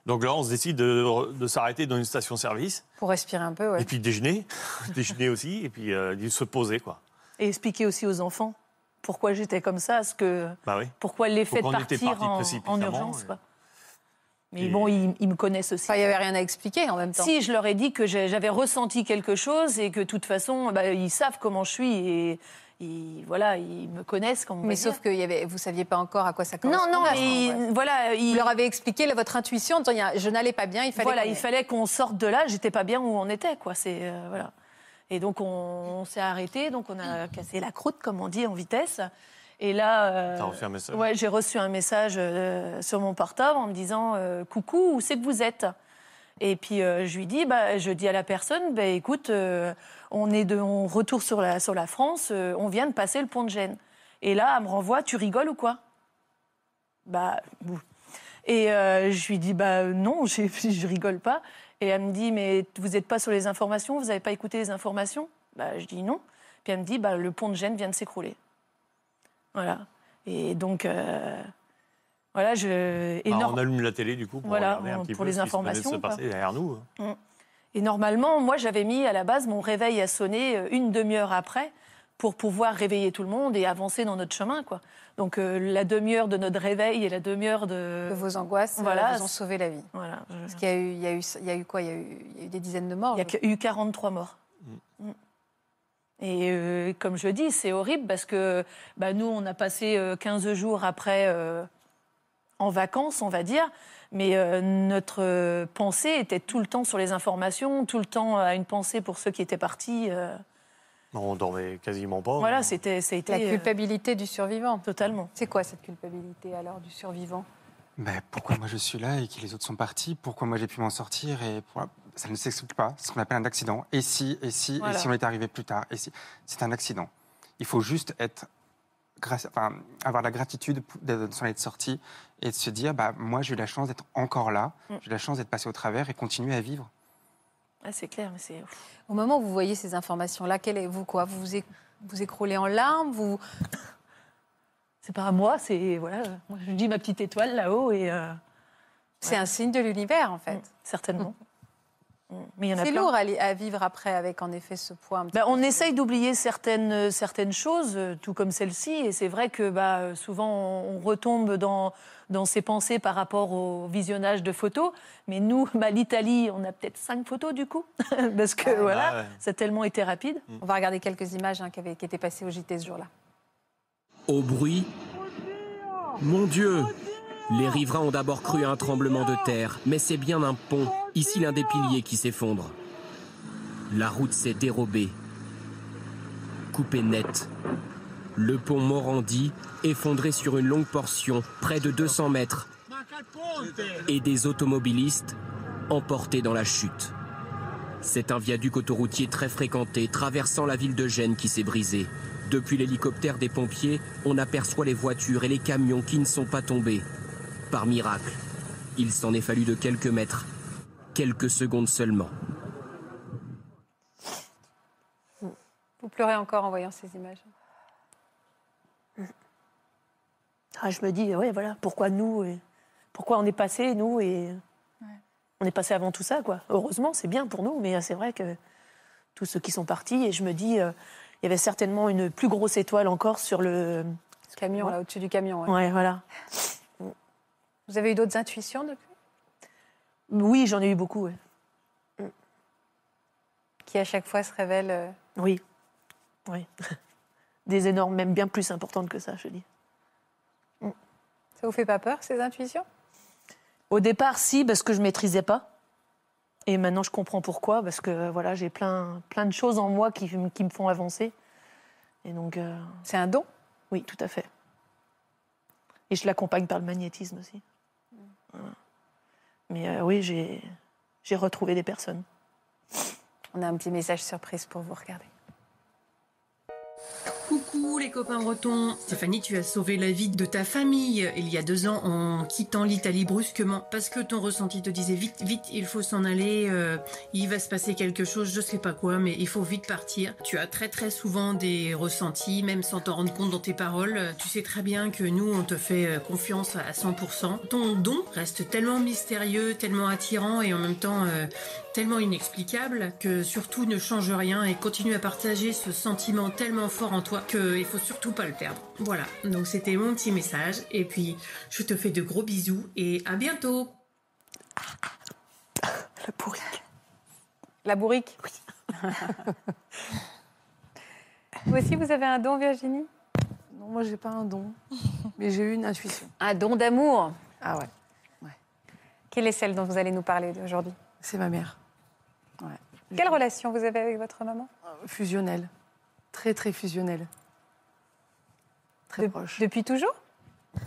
Donc là, on se décide de, de s'arrêter dans une station-service Pour respirer un peu, ouais. et puis déjeuner, déjeuner aussi, et puis euh, se poser, quoi. Et expliquer aussi aux enfants pourquoi j'étais comme ça, ce que, Bah oui. pourquoi l'effet de partir parti en, en urgence. et- quoi. Mais bon, ils, ils me connaissent aussi. Enfin, il n'y avait rien à expliquer en même temps. Si, je leur ai dit que j'avais ressenti quelque chose et que de toute façon, bah, ils savent comment je suis et ils, voilà, ils me connaissent. Comme on Mais sauf dire. que y avait, vous ne saviez pas encore à quoi ça Non, correspondait. non, à ce mais ouais. voilà, ils- Vous leur avez expliqué là, votre intuition en disant il je n'allais pas bien, il fallait. voilà, qu'on- il fallait qu'on sorte de là. J'étais pas bien où on était, quoi. C'est euh, voilà. Et donc on, on s'est arrêté, donc on a cassé la croûte, comme on dit, en vitesse. Et là, euh, T'as reçu un message ouais, j'ai reçu un message euh, sur mon portable en me disant euh, coucou, où c'est que vous êtes? Et puis euh, je lui dis, bah, je dis à la personne, bah, écoute, euh, on est de, on retourne sur la sur la France, euh, on vient de passer le pont de Gênes. Et là, elle me renvoie, tu rigoles ou quoi? Bah. Et euh, je lui dis, bah non, je rigole pas. Et elle me dit, mais vous n'êtes pas sur les informations, vous n'avez pas écouté les informations? Bah, Je dis non. Puis elle me dit, bah, le pont de Gênes vient de s'écrouler. Voilà. Et donc, euh, voilà, je. et Bah, on allume la télé, du coup, pour Voilà, regarder un on- petit pour peu les ce qui se informations, se passer derrière nous. Et normalement, moi, j'avais mis à la base mon réveil à sonner euh, une demi-heure après pour pouvoir réveiller tout le monde et avancer dans notre chemin, quoi. Donc euh, la demi-heure de notre réveil et la demi-heure de. Vos angoisses euh, Voilà. vous ont sauvé la vie. Voilà. Parce qu'il y a eu, il y a eu, il y a eu quoi? Il y, a eu, il y a eu des dizaines de morts. Il y a eu 43 morts. Mm. Et euh, comme je dis, c'est horrible parce que bah, nous, on a passé euh, 15 jours après euh, en vacances, on va dire. Mais euh, notre euh, pensée était tout le temps sur les informations, tout le temps à une pensée pour ceux qui étaient partis. euh. On dormait quasiment pas. Voilà, c'était, La euh, culpabilité du survivant. totalement. C'est quoi cette culpabilité alors du survivant? Ben, pourquoi moi je suis là et que les autres sont partis? Pourquoi moi j'ai pu m'en sortir et Ça ne s'explique pas. C'est ce qu'on appelle un accident. Et si, et si, Voilà. et si on est arrivé plus tard? Et si C'est un accident. Il faut juste être, grâce- enfin, avoir la gratitude de s'en être sorti et de se dire, bah, moi j'ai eu la chance d'être encore là, Mm. j'ai eu la chance d'être passé au travers et continuer à vivre. Ah, c'est clair, mais c'est. Au moment où vous voyez ces informations-là, quel est vous quoi Vous vous, éc- vous écroulez en larmes vous... C'est pas à moi, c'est. Voilà. Moi, je dis ma petite étoile là-haut et. euh, C'est un signe de l'univers, en fait. mm, certainement. C'est plein. lourd à, vivre après avec, en effet, ce poids. Ben, peu on essaye d'oublier certaines, euh, certaines choses, euh, tout comme celle-ci. Et c'est vrai que bah, euh, souvent, on retombe dans, dans ses pensées par rapport au visionnage de photos. Mais nous, bah, l'Italie, on a peut-être cinq photos du coup. Parce que voilà, Ah ouais. ça a tellement été rapide. On va regarder quelques images hein, qui, avaient- qui étaient passées au JT ce jour-là. Au bruit. Mon Dieu Les riverains ont d'abord cru à un tremblement de terre, mais c'est bien un pont, ici l'un des piliers qui s'effondre. La route s'est dérobée. Coupée nette. Le pont Morandi, effondré sur une longue portion, près de 200 mètres. Et des automobilistes emportés dans la chute. C'est un viaduc autoroutier très fréquenté, traversant la ville de Gênes qui s'est brisé. Depuis l'hélicoptère des pompiers, on aperçoit les voitures et les camions qui ne sont pas tombés. Par miracle, il s'en est fallu de quelques mètres, quelques secondes seulement. Vous pleurez encore en voyant ces images. Ah, je me dis, ouais, voilà, pourquoi nous et Pourquoi on est passé, nous, et on est passé avant tout ça, quoi. Heureusement, c'est bien pour nous, mais c'est vrai que tous ceux qui sont partis, et je me dis, euh, il y avait certainement une plus grosse étoile encore sur le. Ce camion, là, au-dessus du camion. ouais. Ouais, voilà. Vous avez eu d'autres intuitions depuis? Oui, j'en ai eu beaucoup, ouais. Qui, à chaque fois, se révèlent. euh, Oui. Oui. Des énormes, même bien plus importantes que ça, je dis. Ça vous fait pas peur, ces intuitions? Au départ, si, parce que je maîtrisais pas. Et maintenant, je comprends pourquoi, parce que voilà, j'ai plein, plein de choses en moi qui, qui me font avancer. Et donc, euh, C'est un don? oui, tout à fait. Et je l'accompagne par le magnétisme aussi. Voilà. Mais euh, oui, j'ai retrouvé des personnes. On a un petit message surprise pour vous, regardez. Coucou les copains bretons. Stéphanie, tu as sauvé la vie de ta famille il y a deux ans en quittant l'Italie brusquement parce que ton ressenti te disait vite, vite, il faut s'en aller, euh, il va se passer quelque chose, je sais pas quoi, mais il faut vite partir. Tu as très très souvent des ressentis, même sans t'en rendre compte dans tes paroles. Tu sais très bien que nous, on te fait euh, confiance à 100%. Ton don reste tellement mystérieux, tellement attirant et en même temps euh, tellement inexplicable que surtout ne change rien et continue à partager ce sentiment tellement fort en toi qu'il faut surtout pas le perdre. Voilà, donc c'était mon petit message et puis je te fais de gros bisous et à bientôt. La pourrique. La bourrique? Oui. vous aussi, vous avez un don, Virginie? Non, moi, j'ai pas un don, mais j'ai eu une intuition. Un don d'amour? Ah ouais, Quelle est celle dont vous allez nous parler aujourd'hui? C'est ma mère. Ouais. Quelle relation vous avez avec votre maman? Fusionnelle. Très, très fusionnelle. Très De- proche. Depuis toujours?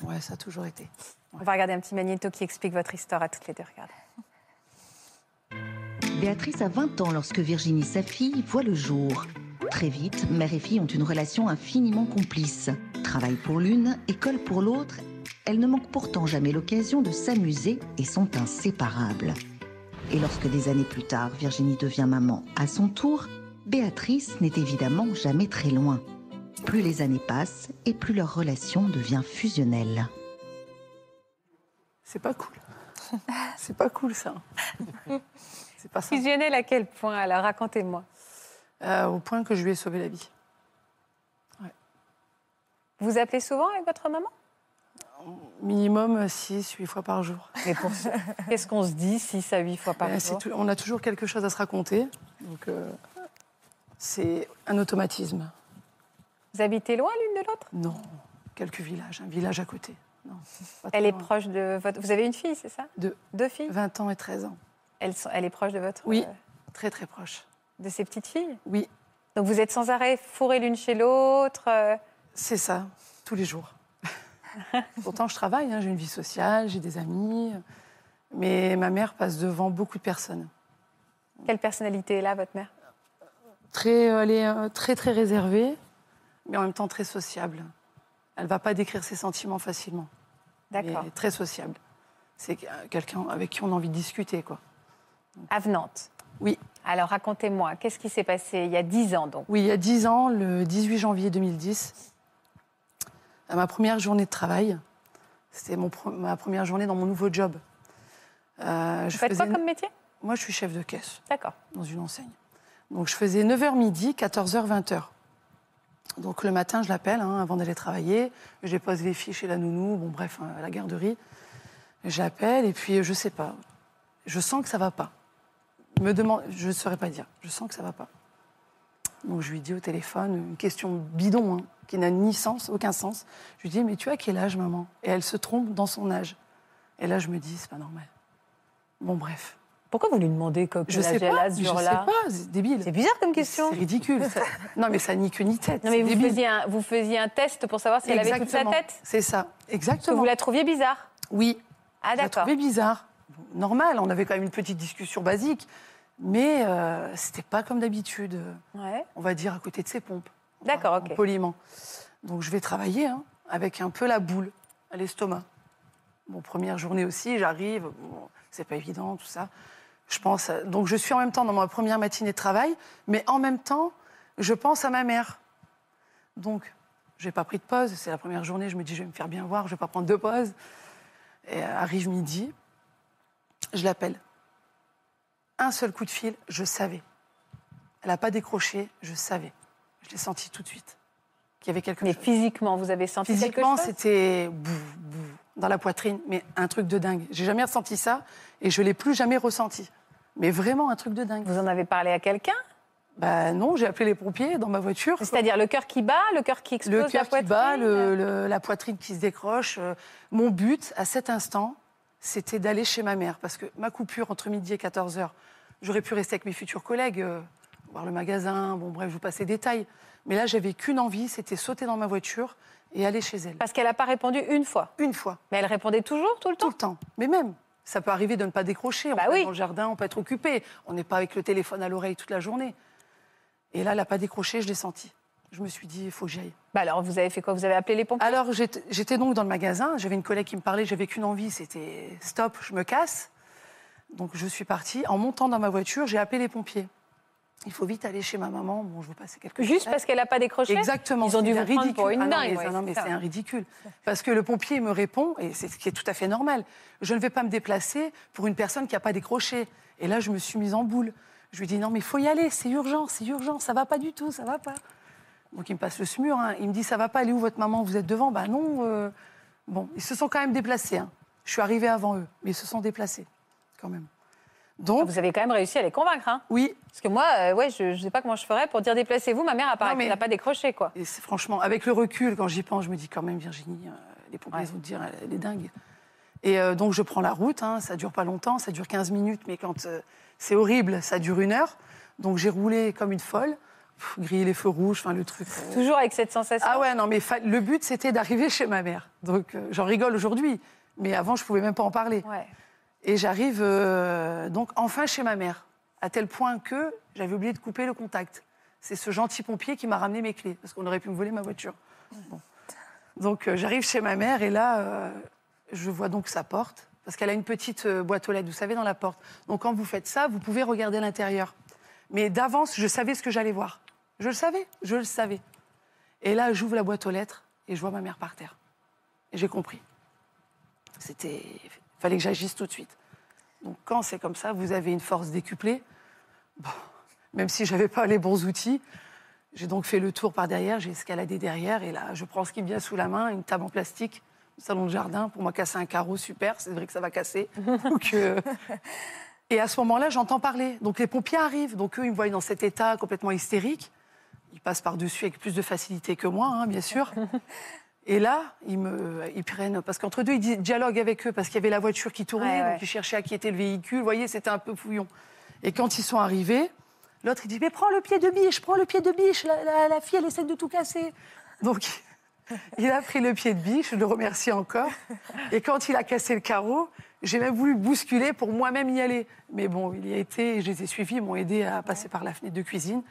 Ouais, ça a toujours été. On va regarder un petit magnéto qui explique votre histoire à toutes les deux. Regardez. Béatrice a 20 ans lorsque Virginie, sa fille, voit le jour. Très vite, mère et fille ont une relation infiniment complice. Travail pour l'une, école pour l'autre, elles ne manquent pourtant jamais l'occasion de s'amuser et sont inséparables. Et lorsque des années plus tard, Virginie devient maman à son tour, Béatrice n'est évidemment jamais très loin. Plus les années passent et plus leur relation devient fusionnelle. C'est pas cool. C'est pas cool, ça. C'est pas ça. Fusionnel à quel point Alors? Racontez-moi. Euh, au point que je lui ai sauvé la vie. Vous appelez souvent avec votre maman? Minimum 6, 8 fois par jour. Pour Qu'est-ce qu'on se dit 6 à 8 fois par Euh, c'est jour tout- on a toujours quelque chose à se raconter. Donc, euh, c'est un automatisme. Vous habitez loin l'une de l'autre? Non, quelques villages, un village à côté. Non, Elle est loin. proche de votre. Vous avez une fille, c'est ça? Deux. Deux filles? 20 ans et 13 ans. elle est proche de votre. Oui. euh, Très, très proche. de ses petites filles? Oui, Donc vous êtes sans arrêt fourrés l'une chez l'autre. euh, c'est ça, tous les jours. Pourtant, je travaille, hein, j'ai une vie sociale, j'ai des amis. Mais ma mère passe devant beaucoup de personnes. Quelle personnalité est là, votre mère? Très, euh, elle est euh, très, très réservée, mais en même temps très sociable. Elle ne va pas décrire ses sentiments facilement. D'accord. mais Très sociable. C'est quelqu'un avec qui on a envie de discuter, quoi. Avenante. Oui. Alors racontez-moi, qu'est-ce qui s'est passé il y a 10 ans donc? Oui, il y a 10 ans, le 18 janvier 2010, à ma première journée de travail, c'était ma première journée dans mon nouveau job. Euh, Vous je faites quoi faisais- comme métier? Moi, je suis chef de caisse D'accord. dans une enseigne. Donc, je faisais 9h midi, 14h, 20h. Donc, le matin, je l'appelle hein, avant d'aller travailler. Je dépose les filles chez la nounou, bon, bref, hein, à la garderie. Je l'appelle et puis, je sais pas. Je sens que ça va pas. Me demande, je ne saurais pas dire. Je sens que ça va pas. Donc, je lui dis au téléphone une question bidon, hein, qui n'a ni sens, aucun sens. Je lui dis, mais tu as quel âge, maman? Et elle se trompe dans son âge. Et là, je me dis, c'est pas normal. Bon, bref. Pourquoi vous lui demandez que Je sais pas, je sais pas, c'est débile. C'est bizarre comme question. C'est ridicule. ça. Non, mais ça ni queue ni tête. Non, mais vous débile. faisiez, un, vous faisiez un test pour savoir si elle avait toute sa Exactement. tête? C'est ça, Parce que exactement. vous la trouviez bizarre? Oui, Ah je la d'accord. trouvais bizarre. Normal, on avait quand même une petite discussion basique, mais euh, c'était pas comme d'habitude, Ouais. on va dire à côté de ses pompes. D'accord, ok. Poliment. Donc je vais travailler hein, avec un peu la boule à l'estomac. Bon, première journée aussi, j'arrive, bon, c'est pas évident, tout ça. Je pense, à- donc je suis en même temps dans ma première matinée de travail, mais en même temps, je pense à ma mère. Donc, j'ai pas pris de pause. C'est la première journée, je me dis, je vais me faire bien voir, je vais pas prendre de pause. Et euh, arrive midi, je l'appelle. Un seul coup de fil, je savais. Elle n'a pas décroché, je savais. Je l'ai senti tout de suite. Qu'il y avait quelque Mais chose. physiquement, vous avez senti Physiquement, quelque chose? c'était dans la poitrine, mais un truc de dingue. J'ai jamais ressenti ça et je l'ai plus jamais ressenti. Mais vraiment un truc de dingue. Vous en avez parlé à quelqu'un? Bah non, j'ai appelé les pompiers dans ma voiture. C'est-à-dire le cœur qui bat, le cœur qui explose, Le la cœur qui bat, le- le- la poitrine qui se décroche. Euh, Mon but, à cet instant, c'était d'aller chez ma mère. Parce que ma coupure entre midi et 14 heures, j'aurais pu rester avec mes futurs collègues, euh, voir le magasin, bon bref, je vous passe les détails. Mais là, j'avais qu'une envie, c'était sauter dans ma voiture et aller chez elle. Parce qu'elle n'a pas répondu une fois. Une fois. Mais elle répondait toujours, tout le Tout temps le temps. Mais même, ça peut arriver de ne pas décrocher. On Bah peut oui. être dans le jardin, on peut être occupé. On n'est pas avec le téléphone à l'oreille toute la journée. Et là, elle n'a pas décroché, je l'ai senti. Je me suis dit, il faut que j'y aille. Bah alors, vous avez fait quoi? Vous avez appelé les pompiers? Alors, j'étais donc dans le magasin. J'avais une collègue qui me parlait. J'avais qu'une envie, c'était stop, je me casse. Donc, je suis partie. En montant dans ma voiture, j'ai appelé les pompiers. Il faut vite aller chez ma maman. Bon, je veux passer quelques Juste minutes. parce qu'elle n'a pas décroché Exactement. Ils ont dû vous pour une Ah non, dingue. mais, ouais, non, mais c'est un ridicule. Parce que le pompier me répond, et c'est ce qui est tout à fait normal, je ne vais pas me déplacer pour une personne qui n'a pas décroché. Et là, je me suis mise en boule. Je lui dis, non, mais il faut y aller, c'est urgent, c'est urgent, ça va pas du tout, ça va pas. Donc il me passe le SMUR, hein. il me dit, ça va pas, elle est où votre maman Vous êtes devant? Bah non. euh. Bon, ils se sont quand même déplacés. hein. Je suis arrivée avant eux, mais ils se sont déplacés, quand même. Donc, Vous avez quand même réussi à les convaincre. Hein oui, Parce que moi, euh, ouais, je ne sais pas comment je ferais pour dire déplacez-vous. Ma mère n'a Non, mais- pas décroché, quoi. Et franchement, avec le recul, quand j'y pense, je me dis quand même, Virginie, euh, les pompiers Ouais. vont te dire, elle est dingue. Et euh, donc, je prends la route, hein, ça dure pas longtemps, ça dure 15 minutes, mais quand euh, c'est horrible, ça dure une heure. Donc, j'ai roulé comme une folle, pff, grillé les feux rouges, enfin, le truc. euh. Toujours avec cette sensation. Ah ouais, non, mais fa- le but, c'était d'arriver chez ma mère. Donc, euh, j'en rigole aujourd'hui, mais avant, je pouvais même pas en parler. Ouais. Et j'arrive euh, donc enfin chez ma mère, à tel point que j'avais oublié de couper le contact. C'est ce gentil pompier qui m'a ramené mes clés, parce qu'on aurait pu me voler ma voiture. Donc euh, j'arrive chez ma mère et là, euh, je vois donc sa porte, parce qu'elle a une petite boîte aux lettres, vous savez, dans la porte. Donc quand vous faites ça, vous pouvez regarder l'intérieur. Mais d'avance, je savais ce que j'allais voir. Je le savais, je le savais. Et là, j'ouvre la boîte aux lettres et je vois ma mère par terre. Et j'ai compris. C'était, fallait que j'agisse tout de suite. Donc quand c'est comme ça, vous avez une force décuplée. Bon, même si j'avais pas les bons outils, j'ai donc fait le tour par derrière, j'ai escaladé derrière et là, je prends ce qui me vient sous la main, une table en plastique, un salon de jardin pour moi casser un carreau, super. C'est vrai que ça va casser. Donc, euh, Et à ce moment-là, j'entends parler. Donc les pompiers arrivent. Donc eux, ils me voient dans cet état complètement hystérique. Ils passent par-dessus avec plus de facilité que moi, hein, bien sûr. Et là, ils me, ils prennent, parce qu'entre deux, ils di- dialoguent avec eux, parce qu'il y avait la voiture qui tournait, Ouais, donc ils cherchaient à qui était le véhicule. Vous voyez, c'était un peu fouillon. Et quand ils sont arrivés, l'autre, il dit, mais prends le pied de biche, prends le pied de biche, la, la- la fille, elle essaie de tout casser. Donc, Il a pris le pied de biche, je le remercie encore. Et quand il a cassé le carreau, j'ai même voulu le bousculer pour moi-même y aller. Mais bon, il y a été, je les ai suivis, ils m'ont aidé à passer par la fenêtre de cuisine.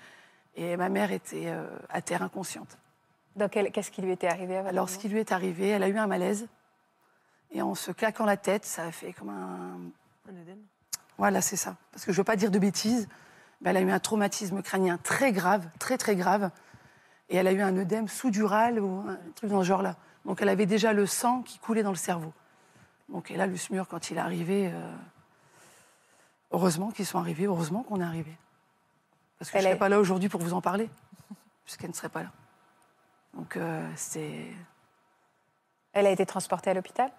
Et ma mère était euh, à terre inconsciente. Qu'est-ce qui lui était arrivé à votre Alors, ce qui lui est arrivé, elle a eu un malaise. Et en se claquant la tête, ça a fait comme un. Voilà, c'est ça. Parce que je ne veux pas dire de bêtises. mais elle a eu un traumatisme crânien très grave, très très grave. Et elle a eu un œdème sous-dural ou un truc dans ce genre-là. Donc elle avait déjà le sang qui coulait dans le cerveau. Donc et là, le SMUR, quand il est arrivé, euh, heureusement qu'ils sont arrivés, heureusement qu'on est arrivé. Parce que Elle je ne est- serais pas là aujourd'hui pour vous en parler, puisqu'elle ne serait pas là. Donc euh, c'est Elle a été transportée à l'hôpital?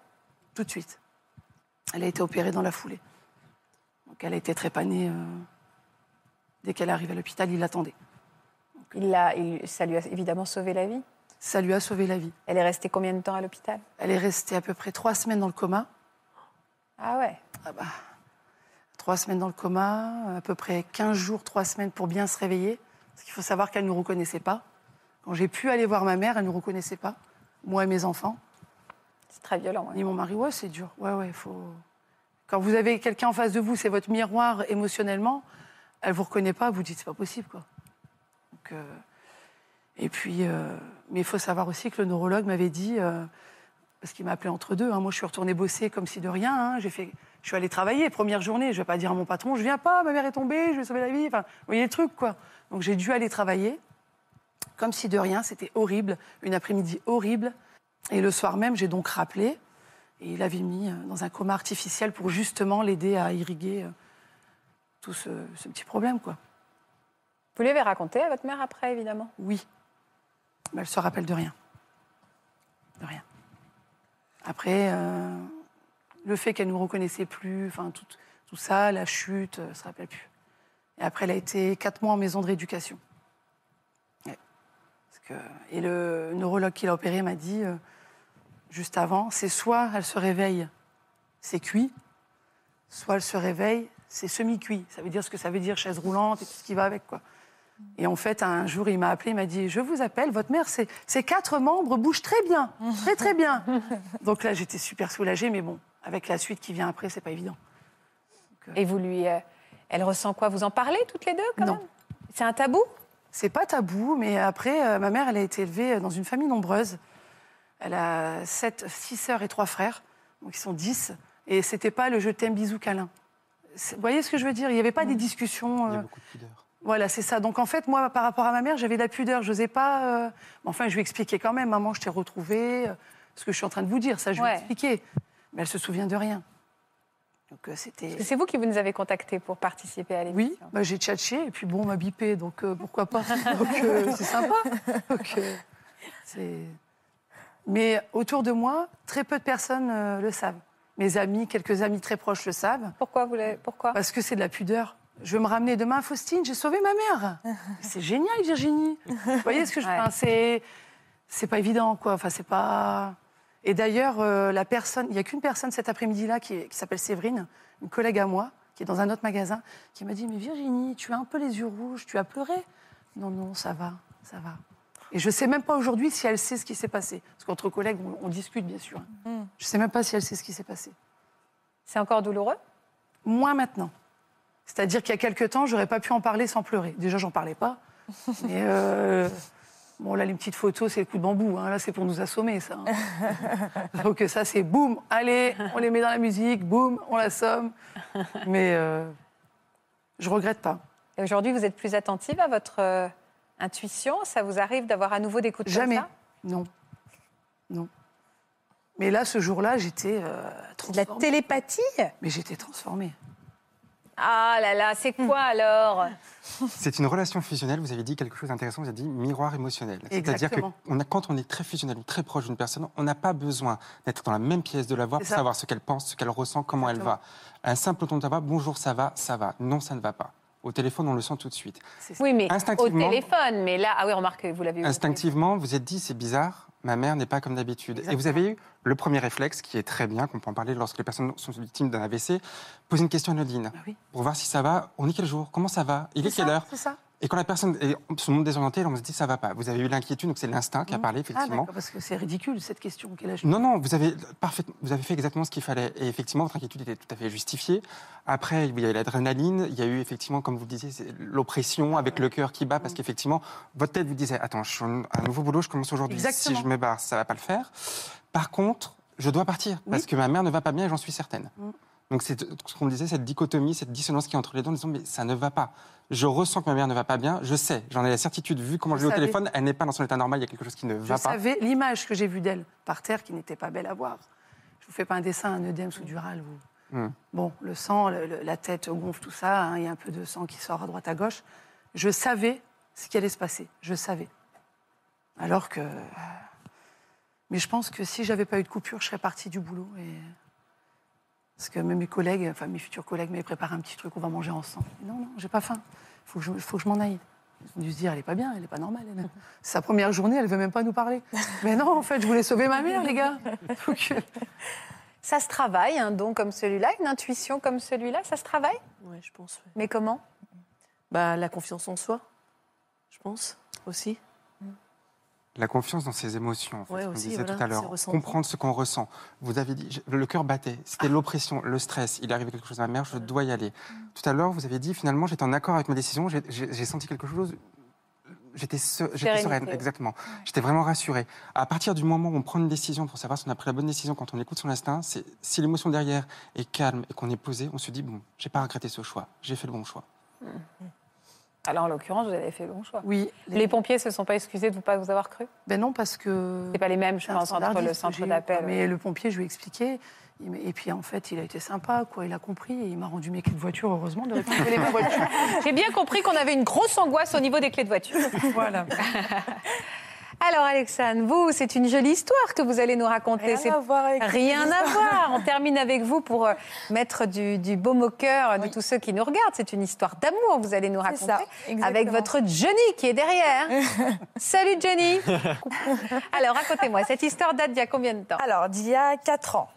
Tout de suite. Elle a été opérée dans la foulée. Donc elle a été trépanée. euh, Dès qu'elle arrive à l'hôpital, il l'attendait. il l'a, il- Ça lui a évidemment sauvé la vie? Ça lui a sauvé la vie. Elle est restée combien de temps à l'hôpital? Elle est restée à peu près trois semaines dans le coma. Ah ouais. Ah bah, trois semaines dans le coma, à peu près 15 jours, trois semaines pour bien se réveiller. Parce qu'il faut savoir qu'elle ne nous reconnaissait pas. Quand j'ai pu aller voir ma mère, elle ne nous reconnaissait pas. Moi et mes enfants. C'est très violent. ouais. Ni mon mari, ouais, c'est dur. Ouais, ouais, faut. Quand vous avez quelqu'un en face de vous, c'est votre miroir émotionnellement, elle vous reconnaît pas, vous dites c'est pas possible, quoi. Donc, euh, Et puis, euh, mais il faut savoir aussi que le neurologue m'avait dit, euh, parce qu'il m'a appelé entre deux. hein, moi, je suis retournée bosser comme si de rien. hein, j'ai fait, je suis allée travailler première journée. Je vais pas dire à mon patron, je viens pas, ma mère est tombée, je vais sauver la vie. Enfin, vous voyez le truc, quoi. Donc j'ai dû aller travailler comme si de rien. C'était horrible, une après-midi horrible. Et le soir même, j'ai donc rappelé. Et il avait mis euh, dans un coma artificiel pour justement l'aider à irriguer euh, tout ce, ce petit problème, quoi. Vous lui avez raconté à votre mère après, évidemment? Oui. Mais elle se rappelle de rien. De rien. Après, euh, le fait qu'elle ne nous reconnaissait plus, enfin, tout, tout ça, la chute, elle ne se rappelle plus. Et après, elle a été quatre mois en maison de rééducation. Et le neurologue qui l'a opérée m'a dit, euh, juste avant, c'est soit elle se réveille, c'est cuit, soit elle se réveille, c'est semi-cuit. Ça veut dire ce que ça veut dire, chaise roulante et tout ce qui va avec, quoi. Et en fait, un jour, il m'a appelé, il m'a dit Je vous appelle, votre mère, ses, quatre membres bougent très bien, très très bien. Donc là, j'étais super soulagée, mais bon, avec la suite qui vient après, c'est pas évident. Et vous lui. euh, elle ressent quoi? Vous en parlez toutes les deux, quand Non. C'est un tabou? C'est pas tabou, mais après, euh, ma mère, elle a été élevée dans une famille nombreuse. Elle a sept, six sœurs et trois frères, donc ils sont dix. Et c'était pas le je t'aime, bisous, câlin. Vous voyez ce que je veux dire? Il n'y avait pas des discussions. Il y euh, a beaucoup de pudeur. Voilà, c'est ça. Donc en fait, moi, par rapport à ma mère, j'avais de la pudeur. Je n'osais pas. euh, Enfin, je lui expliquais quand même, maman, je t'ai retrouvée. euh, Ce que je suis en train de vous dire, ça, je lui expliqué. Mais elle se souvient de rien. Donc euh, c'était. C'est vous qui vous nous avez contactés pour participer à l'émission. Oui, bah, j'ai tchatché et puis bon, on m'a bipé, donc euh, pourquoi pas. Euh, c'est sympa. Donc, euh, Mais autour de moi, très peu de personnes le savent. Mes amis, quelques amis très proches le savent. Pourquoi vous l'avez- Pourquoi? Parce que c'est de la pudeur. Je veux me ramener demain, Faustine, j'ai sauvé ma mère. C'est génial, Virginie. Vous voyez ce que je Ouais. c'est pas évident, quoi. Enfin, c'est pas. Et d'ailleurs, euh, la personne, il n'y a qu'une personne cet après-midi-là qui, s'appelle Séverine, une collègue à moi, qui est dans un autre magasin, qui m'a dit Mais Virginie, tu as un peu les yeux rouges, tu as pleuré Non, non, ça va, ça va. Et je ne sais même pas aujourd'hui si elle sait ce qui s'est passé. Parce qu'entre collègues, on, on discute, bien sûr. Je ne sais même pas si elle sait ce qui s'est passé. C'est encore douloureux? Moins maintenant. C'est-à-dire qu'il y a quelques temps, j'aurais pas pu en parler sans pleurer. Déjà, j'en parlais pas. Mais euh, bon, là, les petites photos, c'est le coup de bambou. hein. Là, c'est pour nous assommer, ça. hein. Donc ça, c'est boum, allez, on les met dans la musique, boum, on l'assomme. Mais euh, je regrette pas. Et aujourd'hui, vous êtes plus attentive à votre euh, intuition? Ça vous arrive d'avoir à nouveau des coups de comme Jamais. ça? Non. Non. Mais là, ce jour-là, j'étais euh, De la transformée. télépathie? Mais j'étais transformée. Ah là là, c'est quoi alors? C'est une relation fusionnelle. Vous avez dit quelque chose d'intéressant. Vous avez dit miroir émotionnel. C'est-à-dire que Exactement. on a, quand on est très fusionnel ou très proche d'une personne, on n'a pas besoin d'être dans la même pièce de la voir C'est pour ça. savoir ce qu'elle pense, ce qu'elle ressent, comment elle va. Un simple ton de voix, bonjour, ça va, ça va. Non, ça ne va pas. Au téléphone, on le sent tout de suite. Oui, mais au Instinctivement- téléphone. Mais là, ah oui, remarquez, vous l'avez au Instinctivement, vous êtes dit, c'est bizarre, ma mère n'est pas comme d'habitude. Et vous avez eu le premier réflexe, qui est très bien, qu'on peut en parler lorsque les personnes sont victimes d'un AVC, poser une question anodine. Bah oui. Pour voir si ça va. On est quel jour? Comment ça va? Il est quelle ça, heure? C'est ça. Et quand la personne est se montre désorientée, on se dit ça va pas. Vous avez eu l'inquiétude, donc c'est l'instinct qui a parlé, Ah, effectivement. d'accord, parce que c'est ridicule cette question. Quel âge Non, non, vous avez, parfait, vous avez fait exactement ce qu'il fallait. Et effectivement, votre inquiétude était tout à fait justifiée. Après, il y a eu l'adrénaline, il y a eu effectivement, comme vous le disiez, l'oppression avec le cœur qui bat, parce qu'effectivement, votre tête vous disait Attends, je suis un nouveau boulot, je commence aujourd'hui. Si je me barre, ça va pas le faire. Par contre, je dois partir, parce que ma mère ne va pas bien et j'en suis certaine. Mm. Donc, c'est ce qu'on disait, cette dichotomie, cette dissonance qui est entre les deux, en disant Mais ça ne va pas. Je ressens que ma mère ne va pas bien, je sais, j'en ai la certitude, vu comment Vous je l'ai au savez. téléphone, elle n'est pas dans son état normal, il y a quelque chose qui ne Je va pas. savais l'image que j'ai vue d'elle par terre qui n'était pas belle à voir. Je vous fais pas un dessin, un œdème sous-dural. Vous... Mm. Bon, le sang, le- le- la tête gonfle, tout ça. hein, Il y a un peu de sang qui sort à droite à gauche. Je savais ce qui allait se passer. Je savais. Alors que. Mais je pense que si j'avais pas eu de coupure, je serais partie du boulot. Et... Parce que même mes collègues, enfin mes futurs collègues, m'avaient préparé un petit truc, on va manger ensemble. Non, non, j'ai pas faim. Il faut que je, faut que je m'en aille. Ils ont dû se dire, elle est pas bien, elle est pas normale. elle. C'est sa première journée, elle veut même pas nous parler. Mais non, en fait, je voulais sauver ma mère, les gars. Donc, euh, Ça se travaille, un don comme celui-là, une intuition comme celui-là, ça se travaille? Ouais, je pense. ouais. Mais comment? Bah, la confiance en soi, je pense aussi. La confiance dans ses émotions, en fait, Ouais, aussi, disait voilà, tout à l'heure. Comprendre ce qu'on ressent. Vous avez dit, je- le cœur battait, c'était l'oppression, le stress. Il arrivé quelque chose à ma mère, je dois y aller. Tout à l'heure, vous avez dit, finalement, j'étais en accord avec ma décision, j'ai- senti quelque chose. J'étais sereine, exactement. J'étais vraiment rassurée. À partir du moment où on prend une décision pour savoir si on a pris la bonne décision, quand on écoute son instinct, c'est si l'émotion derrière est calme et qu'on est posé, on se dit bon, j'ai pas regretté ce choix, j'ai fait le bon choix. Alors, en l'occurrence, vous avez fait le bon choix. oui. Les pompiers ne se sont pas excusés de ne pas vous avoir cru? Ben non, parce que. C'est pas les mêmes, je pense, entre le centre d'appel. Mais le pompier, je lui ai expliqué. Et puis en fait, il a été sympa, quoi. Il a compris et il m'a rendu mes clés de voiture, heureusement, de récupérer les voitures. J'ai bien compris qu'on avait une grosse angoisse au niveau des clés de voiture. voilà. Alors, Alexandre, vous, c'est une jolie histoire que vous allez nous raconter. Rien à voir avec Rien à voir. On termine avec vous pour euh, mettre du, du baume au cœur de tous ceux qui nous regardent. C'est une histoire d'amour, vous allez nous raconter. ça, avec votre Johnny qui est derrière. Salut Johnny. Alors, racontez-moi, cette histoire date d'il y a combien de temps? Alors, d'il y a 4 ans.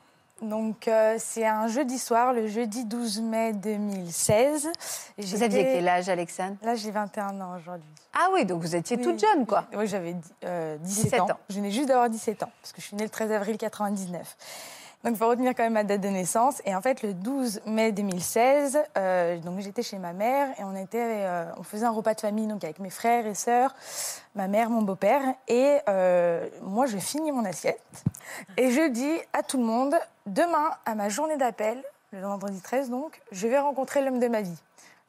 Donc, euh, c'est un jeudi soir, le jeudi 12 mai 2016. Vous aviez quel âge, Alexandre? Là, j'ai 21 ans aujourd'hui. Ah oui, donc vous étiez Oui. toute jeune, quoi. Oui, j'avais euh, 17, 17 ans. ans. Je venais juste d'avoir 17 ans, parce que je suis née le 13 avril 99. Donc, il faut retenir quand même ma date de naissance. Et en fait, le 12 mai 2016, euh, j'étais chez ma mère et on, était, euh, on faisait un repas de famille donc avec mes frères et sœurs, ma mère, mon beau-père. Et euh, moi, je finis mon assiette et je dis à tout le monde, demain, à ma journée d'appel, le vendredi 13 donc, je vais rencontrer l'homme de ma vie.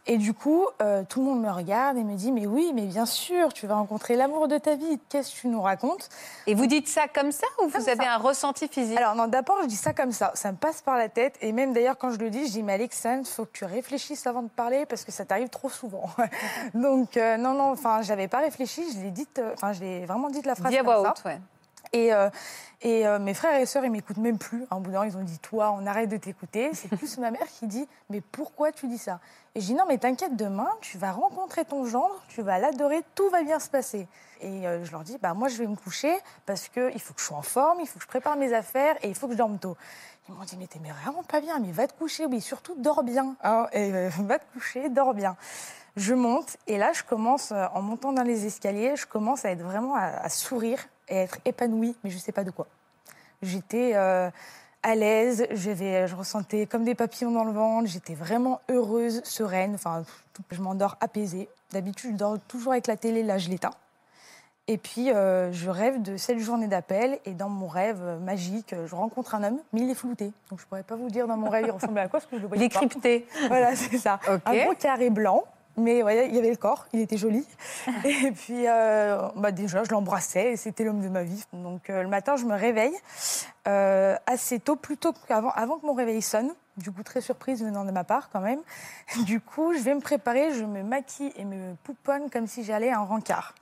Et du coup, euh, tout le monde me regarde et me dit Mais oui, mais bien sûr, tu vas rencontrer l'amour de ta vie. Qu'est-ce que tu nous racontes? Et vous dites ça comme ça ou vous avez ça. un ressenti physique? Alors, non, d'abord, je dis ça comme ça. Ça me passe par la tête. Et même d'ailleurs, quand je le dis, je dis Mais Alexandre, il faut que tu réfléchisses avant de parler parce que ça t'arrive trop souvent. Donc, euh, non, non, enfin, j'avais pas réfléchi. Je l'ai dit, euh, enfin, je l'ai vraiment dit la phrase. Dit à voix haute, ouais. Et, euh, et euh, mes frères et sœurs, ils m'écoutent même plus. À un bout d'un moment, ils ont dit Toi, on arrête de t'écouter. C'est plus ma mère qui dit Mais pourquoi tu dis ça? Et je dis Non, mais t'inquiète, demain, tu vas rencontrer ton gendre, tu vas l'adorer, tout va bien se passer. Et euh, je leur dis Bah, moi, je vais me coucher parce qu'il faut que je sois en forme, il faut que je prépare mes affaires et il faut que je dorme tôt. Ils m'ont dit Mais t'es vraiment pas bien, mais va te coucher, oui, surtout dors bien. hein, et, euh, va te coucher, dors bien. Je monte et là, je commence, euh, en montant dans les escaliers, je commence à être vraiment à, à sourire et être épanouie, mais je ne sais pas de quoi. J'étais euh, à l'aise, j'avais- je ressentais comme des papillons dans le ventre, j'étais vraiment heureuse, sereine, enfin, je m'endors apaisée. D'habitude, je dors toujours avec la télé, là, je l'éteins. Et puis, euh, je rêve de cette journée d'appel. Et dans mon rêve euh, magique, euh, je rencontre un homme, mais il est flouté. Donc, je ne pourrais pas vous dire dans mon rêve, il ressemblait à quoi, parce que je le voyais Il est pas. crypté. Voilà, c'est ça. Un gros carré blanc. Mais ouais, il y avait le corps, il était joli. Et puis, euh, bah déjà, je l'embrassais et c'était l'homme de ma vie. Donc, euh, le matin, je me réveille euh, assez tôt, plutôt qu'avant avant que mon réveil sonne. Du coup, très surprise venant de ma part quand même. Du coup, je vais me préparer, je me maquille et me pouponne comme si j'allais à un rencard.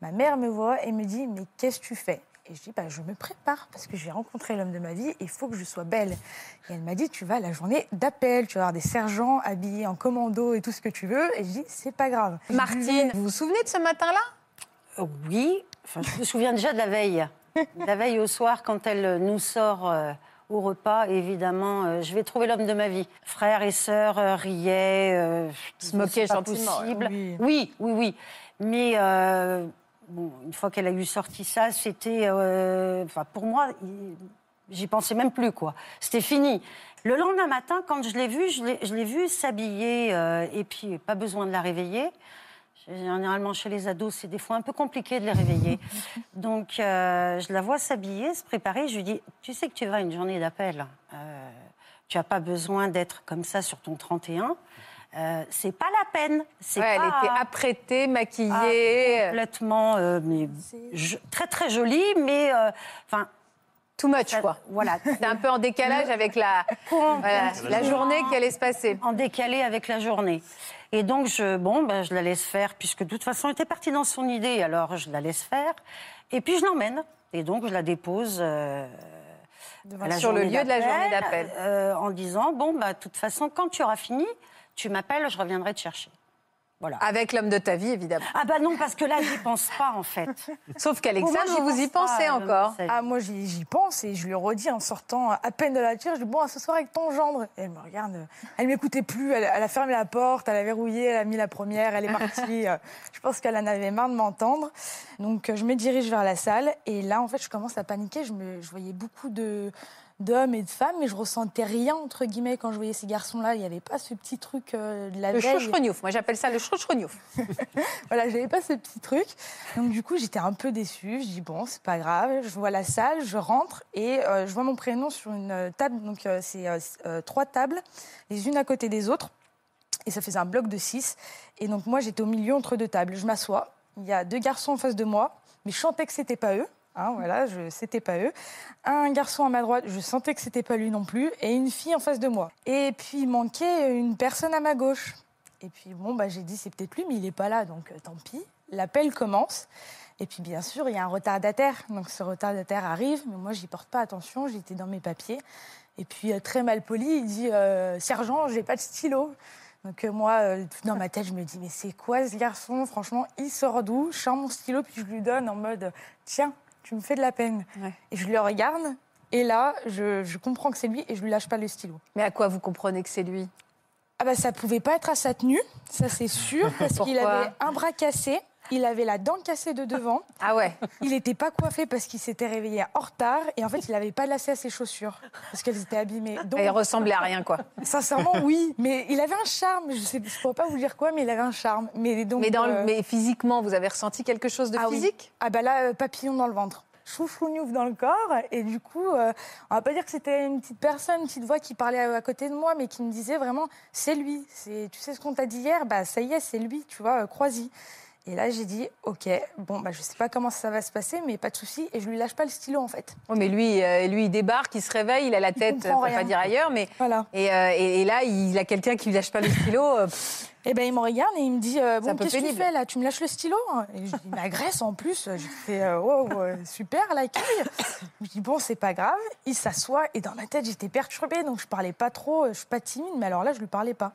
Ma mère me voit et me dit Mais qu'est-ce que tu fais? Et je dis bah, Je me prépare parce que je vais rencontrer l'homme de ma vie et il faut que je sois belle. Et elle m'a dit Tu vas à la journée d'appel, tu vas avoir des sergents habillés en commando et tout ce que tu veux. Et je dis C'est pas grave. Martine, vous vous souvenez de ce matin-là? Euh, Oui, enfin, je me souviens déjà de la veille. La veille au soir, quand elle nous sort euh, au repas, évidemment, euh, je vais trouver l'homme de ma vie. Frères et sœurs euh, riaient, euh, Se moquaient gentiment, possible. oui. oui, oui, oui. Mais euh, bon, une fois qu'elle a eu sorti ça, c'était, euh, enfin, pour moi, j'y pensais même plus, quoi. C'était fini. Le lendemain matin, quand je l'ai vue, je l'ai- vue s'habiller, euh, et puis pas besoin de la réveiller. Généralement, chez les ados, c'est des fois un peu compliqué de les réveiller. Donc, euh, je la vois s'habiller, se préparer. Je lui dis Tu sais que tu vas à une journée d'appel. Euh, tu n'as pas besoin d'être comme ça sur ton 31. Euh, c'est pas la peine. C'est Ouais, elle était apprêtée, ah, maquillée. complètement, euh, mais je- très très jolie, mais euh, enfin. Too much, ça- quoi. Voilà. C'est un peu en décalage avec la, voilà, la journée qui allait se passer. En décalé avec la journée. Et donc, je, bon, ben, je la laisse faire, puisque de toute façon, elle était partie dans son idée, alors je la laisse faire. Et puis, je l'emmène. Et donc, je la dépose euh, Sur le lieu de la journée d'appel. euh, en disant, bon, bah, de toute façon, quand tu auras fini, tu m'appelles, je reviendrai te chercher. Voilà. Avec l'homme de ta vie, évidemment. Ah bah non, parce que là, j'y pense pas, en fait. Sauf qu'Alexandre, vous vous y pensez euh, encore. Ah, moi, j'y pense et je lui redis en sortant à peine de la tire. Je dis Bon, à ce soir avec ton gendre. Et elle me regarde. euh, Elle m'écoutait plus. Elle, elle a fermé la porte, elle a verrouillé, elle a mis la première, elle est partie. Euh, je pense qu'elle en avait marre de m'entendre. Donc, je me dirige vers la salle. Et là, en fait, je commence à paniquer. Je, me, je voyais beaucoup de d'hommes et de femmes, mais je ressentais rien, entre guillemets, quand je voyais ces garçons-là. Il n'y avait pas ce petit truc euh, de la Le veille. chouchrougnouf. Moi, j'appelle ça le chouchrougnouf. Voilà, j'avais pas ce petit truc. Donc du coup, j'étais un peu déçue. Je dis bon, c'est pas grave. Je vois la salle, je rentre et euh, je vois mon prénom sur une euh, table. Donc euh, c'est trois tables, les unes à côté des autres. Et ça faisait un bloc de six. Et donc moi, j'étais au milieu entre deux tables. Je m'assois. Il y a deux garçons en face de moi, mais je sentais que c'était pas eux. Hein, voilà, je, c'était pas eux. Un garçon à ma droite, je sentais que c'était pas lui non plus, et une fille en face de moi. Et puis il manquait une personne à ma gauche. Et puis bon, bah, j'ai dit c'est peut-être lui, mais il est pas là, donc euh, tant pis. L'appel commence. Et puis bien sûr, il y a un retardataire. Donc ce retardataire arrive, mais moi j'y porte pas attention, j'étais dans mes papiers. Et puis euh, très mal poli, il dit euh, Sergent, j'ai pas de stylo. Donc euh, moi, dans ma tête, je me dis mais c'est quoi ce garçon? Franchement, il sort d'où? Je sors mon stylo puis je lui donne en mode tiens, tu me fais de la peine. Et je le regarde. Et là, je, je comprends que c'est lui et je lui lâche pas le stylo. Mais à quoi vous comprenez que c'est lui? Ah bah ça pouvait pas être à sa tenue, ça c'est sûr, parce qu'il avait un bras cassé, il avait la dent cassée de devant. Ah ouais Il n'était pas coiffé parce qu'il s'était réveillé en retard et en fait il n'avait pas lacé à ses chaussures parce qu'elles étaient abîmées. Donc, Il ressemblait à rien, quoi. Sincèrement, oui, mais il avait un charme. Je sais, je pourrais pas vous dire quoi, mais il avait un charme. Mais donc, Mais, dans le- euh, mais physiquement, vous avez ressenti quelque chose de ah oui. physique? Ah bah là, euh, papillon dans le ventre. Chouchou dans le corps. Et du coup, euh, on va pas dire que c'était une petite personne, une petite voix qui parlait à, à côté de moi, mais qui me disait vraiment, c'est lui. C'est, tu sais ce qu'on t'a dit hier? Bah ça y est, c'est lui, tu vois, euh, crois-y. Et là, j'ai dit, ok, bon, bah je sais pas comment ça va se passer, mais pas de souci. Et je lui lâche pas le stylo, en fait. Oui, mais lui, euh, lui, il débarque, il se réveille, il a la tête, on peut rien. pas dire ailleurs, mais Voilà. et, euh, et- et là, il a quelqu'un qui lui lâche pas le stylo. euh, pff, Et ben il me regarde et il me dit, euh, bon, qu'est-ce que tu fais là? Tu me lâches le stylo? Et je dis, il m'agresse en plus. Fait, euh, wow, euh, super l'accueil. Je dis, bon, c'est pas grave. Il s'assoit et dans ma tête, j'étais perturbée, donc je parlais pas trop. Je suis pas timide, mais alors là, je lui parlais pas.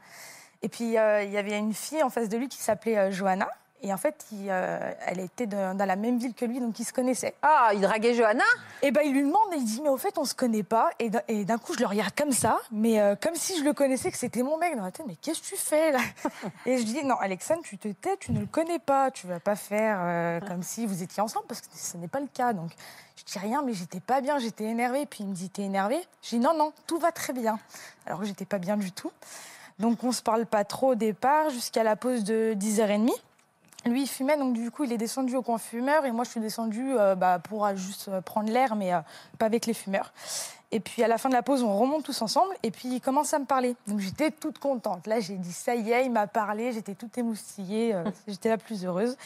Et puis, euh, il y avait une fille en face de lui qui s'appelait euh, Johanna. Et en fait, il, euh, elle était de- dans la même ville que lui, donc ils se connaissaient. Ah, il draguait Johanna? Et ben il lui demande, et il dit, mais au fait, on se connaît pas. Et d'un- coup, je le regarde comme ça, mais euh, comme si je le connaissais, que c'était mon mec dans la tête. Mais qu'est-ce que tu fais là? Et je dis, non, Alexandre, tu te tais, tu ne le connais pas. Tu vas pas faire euh, comme si vous étiez ensemble, parce que ce n'est pas le cas. Donc, je dis rien, mais j'étais pas bien, j'étais énervée. Puis il me dit, t'es énervée? Je dis, non, non, tout va très bien. Alors que j'étais pas bien du tout. Donc, on se parle pas trop au départ, jusqu'à la pause de 10h30. Lui, il fumait, donc du coup, il est descendu au coin fumeur et moi, je suis descendue euh, bah, pour euh, juste euh, prendre l'air, mais euh, pas avec les fumeurs. Et puis, à la fin de la pause, on remonte tous ensemble et puis il commence à me parler. Donc, j'étais toute contente. Là, j'ai dit, ça y est, il m'a parlé, j'étais toute émoustillée, j'étais la plus heureuse.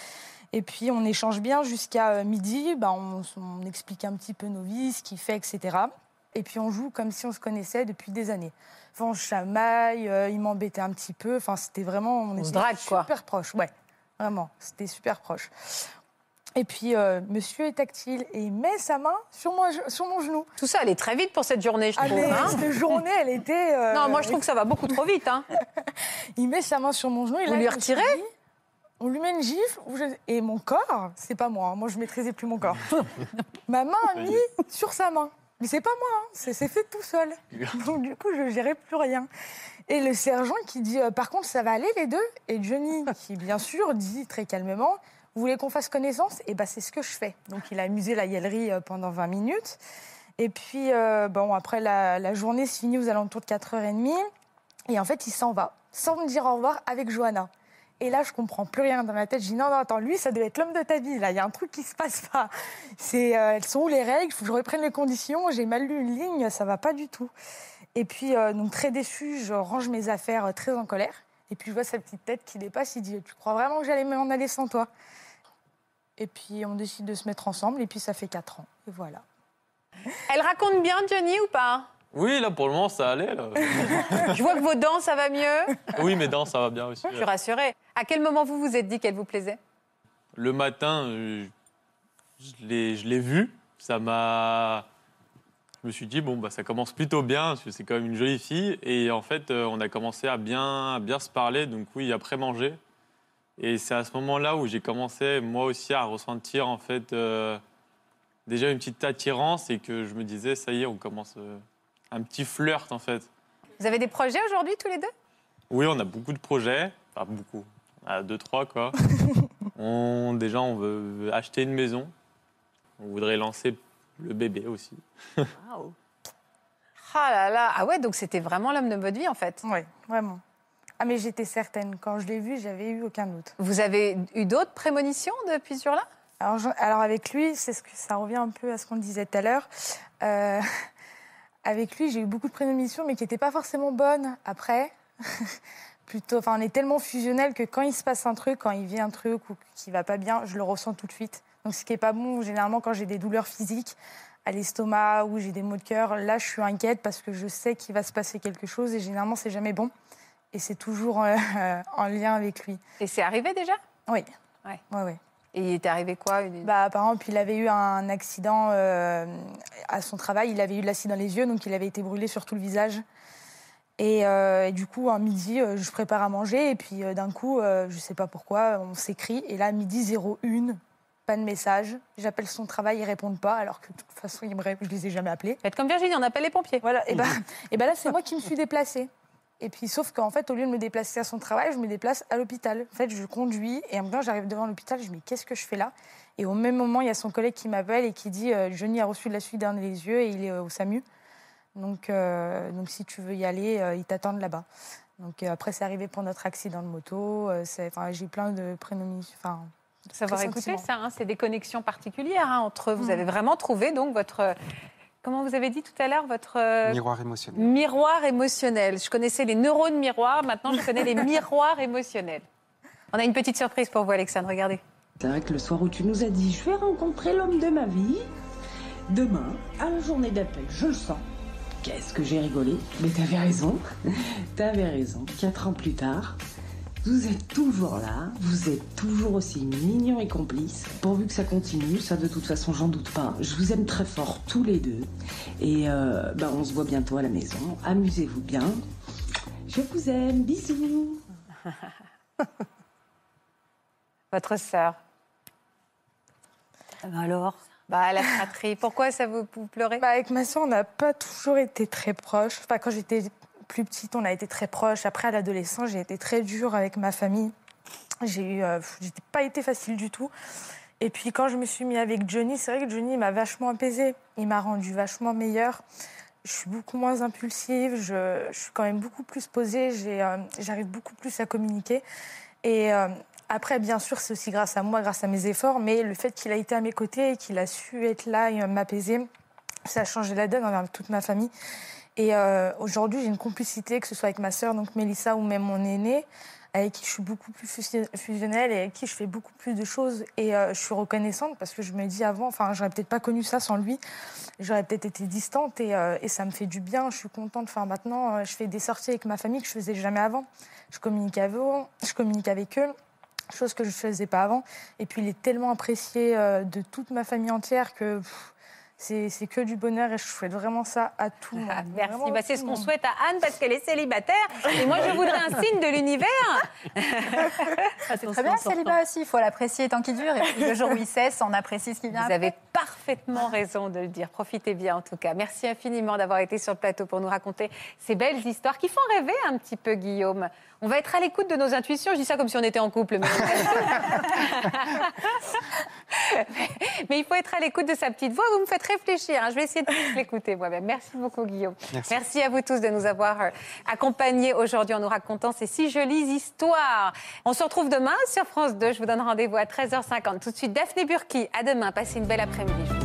Et puis, on échange bien jusqu'à midi. Bah, on, on explique un petit peu nos vies, ce qu'il fait, etc. Et puis, on joue comme si on se connaissait depuis des années. Enfin, on se chamaille, il m'embêtait un petit peu. Enfin, c'était vraiment... On, se était drague, quoi. Super proche, ouais. Vraiment, c'était super proche. Et puis, euh, monsieur est tactile et il met sa main sur, moi, sur mon genou. Tout ça allait très vite pour cette journée, je Ah, trouve. mais hein. cette journée, elle était... euh, Non, moi je trouve que ça va beaucoup trop vite. Hein. Il met sa main sur mon genou et Vous là, lui retirez dit, On lui met une gifle je- et mon corps, c'est pas moi, hein, moi je maîtrisais plus mon corps. Ma main a mis sur sa main. Mais c'est pas moi, hein, c'est c'est fait tout seul. Donc du coup, je gérais plus rien. Et le sergent qui dit euh, Par contre, ça va aller les deux? Et Johnny, qui bien sûr dit très calmement Vous voulez qu'on fasse connaissance? Et ben c'est ce que je fais. Donc il a amusé la galerie euh, pendant 20 minutes. Et puis, euh, bon, après, la, la journée se finit aux alentours de 4h30. Et en fait, il s'en va, sans me dire au revoir, avec Johanna. Et là, je comprends plus rien dans ma tête. Je dis non, non, attends, lui, ça devait être l'homme de ta vie. Là, il y a un truc qui se passe pas. C'est, euh, elles sont où les règles? Il faut que je reprenne les conditions. J'ai mal lu une ligne, ça va pas du tout. Et puis, euh, donc très déçue, je range mes affaires, euh, très en colère. Et puis, je vois sa petite tête qui dépasse. Il dit Tu crois vraiment que j'allais m'en aller sans toi? Et puis, on décide de se mettre ensemble. Et puis, ça fait quatre ans. Et voilà. Elle raconte bien, Johnny, ou pas? Oui, là, pour le moment, ça allait. Là. Je vois que vos dents, ça va mieux. oui, mes dents, ça va bien aussi. Je suis rassurée. À quel moment vous vous êtes dit qu'elle vous plaisait? Le matin, euh, je l'ai je l'ai vue. Ça m'a. Je me suis dit, bon, bah, ça commence plutôt bien, parce que c'est quand même une jolie fille. Et en fait, euh, on a commencé à bien, à bien se parler, donc oui, après manger. Et c'est à ce moment-là où j'ai commencé, moi aussi, à ressentir, en fait, euh, déjà une petite attirance et que je me disais, ça y est, on commence euh, un petit flirt, en fait. Vous avez des projets aujourd'hui, tous les deux? Oui, on a beaucoup de projets. Enfin, beaucoup. À deux, trois, quoi. on, déjà, on veut acheter une maison. On voudrait lancer le bébé aussi. Ah là là Ah ouais, donc c'était vraiment l'homme de votre vie, en fait. Oui, vraiment. Ah, mais j'étais certaine. Quand je l'ai vu, j'avais eu aucun doute. Vous avez eu d'autres prémonitions depuis ce jour-là? Alors, je- alors avec lui, c'est ce que ça revient un peu à ce qu'on disait tout à l'heure. Euh, avec lui, j'ai eu beaucoup de prémonitions, mais qui n'étaient pas forcément bonnes après. Plutôt, enfin, on est tellement fusionnels que quand il se passe un truc, quand il vit un truc ou qui va pas bien, je le ressens tout de suite. Donc, ce qui est pas bon, généralement, quand j'ai des douleurs physiques à l'estomac ou j'ai des maux de cœur, là, je suis inquiète parce que je sais qu'il va se passer quelque chose et généralement, c'est jamais bon. Et c'est toujours euh, en lien avec lui. Et c'est arrivé déjà? Oui. Ouais. Ouais, ouais. Et il était arrivé quoi une- Bah, par exemple, il avait eu un accident euh, à son travail. Il avait eu de l'acide dans les yeux, donc il avait été brûlé sur tout le visage. Et, euh, et du coup, à midi, euh, je prépare à manger. Et puis, euh, d'un coup, euh, je sais pas pourquoi, on s'écrit. Et là, à midi 01, pas de message. J'appelle son travail, ils répondent pas, alors que de toute façon, ils me je les ai jamais appelés. Faites comme Virginie, on appelle les pompiers. Voilà. Et ben, et ben là, c'est moi qui me suis déplacée. Et puis, sauf qu'en fait, au lieu de me déplacer à son travail, je me déplace à l'hôpital. En fait, je conduis et en même temps, j'arrive devant l'hôpital. Je me dis, qu'est-ce que je fais là? Et au même moment, il y a son collègue qui m'appelle et qui dit, euh, Johnny a reçu de la suite dans les yeux et il est euh, au SAMU. Donc, euh, donc, si tu veux y aller, euh, ils t'attendent là-bas. Donc, après, c'est arrivé pour notre accident de moto. Enfin, j'ai plein de prénoms. Enfin, Savoir écouter ça, hein, c'est des connexions particulières hein, entre eux. Vous Mm. avez vraiment trouvé donc votre. Comment vous avez dit tout à l'heure votre euh, Miroir émotionnel. miroir émotionnel. Je connaissais les neurones miroirs, maintenant je connais les miroirs émotionnels. On a une petite surprise pour vous, Alexandre. Regardez. C'est vrai que le soir où tu nous as dit je vais rencontrer l'homme de ma vie, demain, à la journée d'appel, je le sens. Qu'est-ce que j'ai rigolé Mais t'avais raison, t'avais raison. Quatre ans plus tard, vous êtes toujours là, vous êtes toujours aussi mignons et complices. Pourvu que ça continue, ça de toute façon j'en doute pas. Je vous aime très fort tous les deux. Et euh, bah, on se voit bientôt à la maison. Amusez-vous bien. Je vous aime, bisous. Votre sœur. Alors? Bah, La fratrie. Pourquoi ça vous, vous pleurez? Bah, avec ma soeur, on n'a pas toujours été très proches. Enfin, quand j'étais plus petite, on a été très proches. Après, à l'adolescence, j'ai été très dure avec ma famille. J'ai eu, euh, pas été facile du tout. Et puis, quand je me suis mis avec Johnny, c'est vrai que Johnny m'a vachement apaisée. Il m'a rendue vachement meilleure. Je suis beaucoup moins impulsive. Je, suis quand même beaucoup plus posée. Euh, j'arrive beaucoup plus à communiquer. Et euh, après, bien sûr, c'est aussi grâce à moi, grâce à mes efforts. Mais le fait qu'il a été à mes côtés et qu'il a su être là et m'apaiser, ça a changé la donne envers toute ma famille. Et euh, aujourd'hui, j'ai une complicité, que ce soit avec ma sœur, donc Mélissa, ou même mon aîné, avec qui je suis beaucoup plus fusi- fusionnelle et avec qui je fais beaucoup plus de choses. Et euh, je suis reconnaissante parce que je me dis avant, enfin, j'aurais peut-être pas connu ça sans lui. J'aurais peut-être été distante et, euh, ça me fait du bien. Je suis contente. Enfin, maintenant, je fais des sorties avec ma famille que je faisais jamais avant. Je communique avec eux, je communique avec eux chose que je faisais pas avant. Et puis il est tellement apprécié de toute ma famille entière que C'est que du bonheur et je souhaite vraiment ça à tout le monde. Ah, merci. Vraiment Bah, c'est ce qu'on monde. souhaite à Anne parce qu'elle est célibataire. Et moi, je voudrais un signe de l'univers. C'est très bien le célibat aussi, il faut l'apprécier tant qu'il dure. Et puis le jour où il cesse, on apprécie ce qui vient Vous après. avez parfaitement raison de le dire. Profitez bien en tout cas. Merci infiniment d'avoir été sur le plateau pour nous raconter ces belles histoires qui font rêver un petit peu Guillaume. On va être à l'écoute de nos intuitions. Je dis ça comme si on était en couple. Mais, mais il faut être à l'écoute de sa petite voix. Vous me faites réfléchir. hein. Je vais essayer de l'écouter moi-même. Merci beaucoup Guillaume. Merci. à vous tous de nous avoir euh, accompagnés aujourd'hui en nous racontant ces si jolies histoires. On se retrouve demain sur France 2. Je vous donne rendez-vous à 13h50. Tout de suite, Daphné Burki. À demain. Passez une belle après-midi.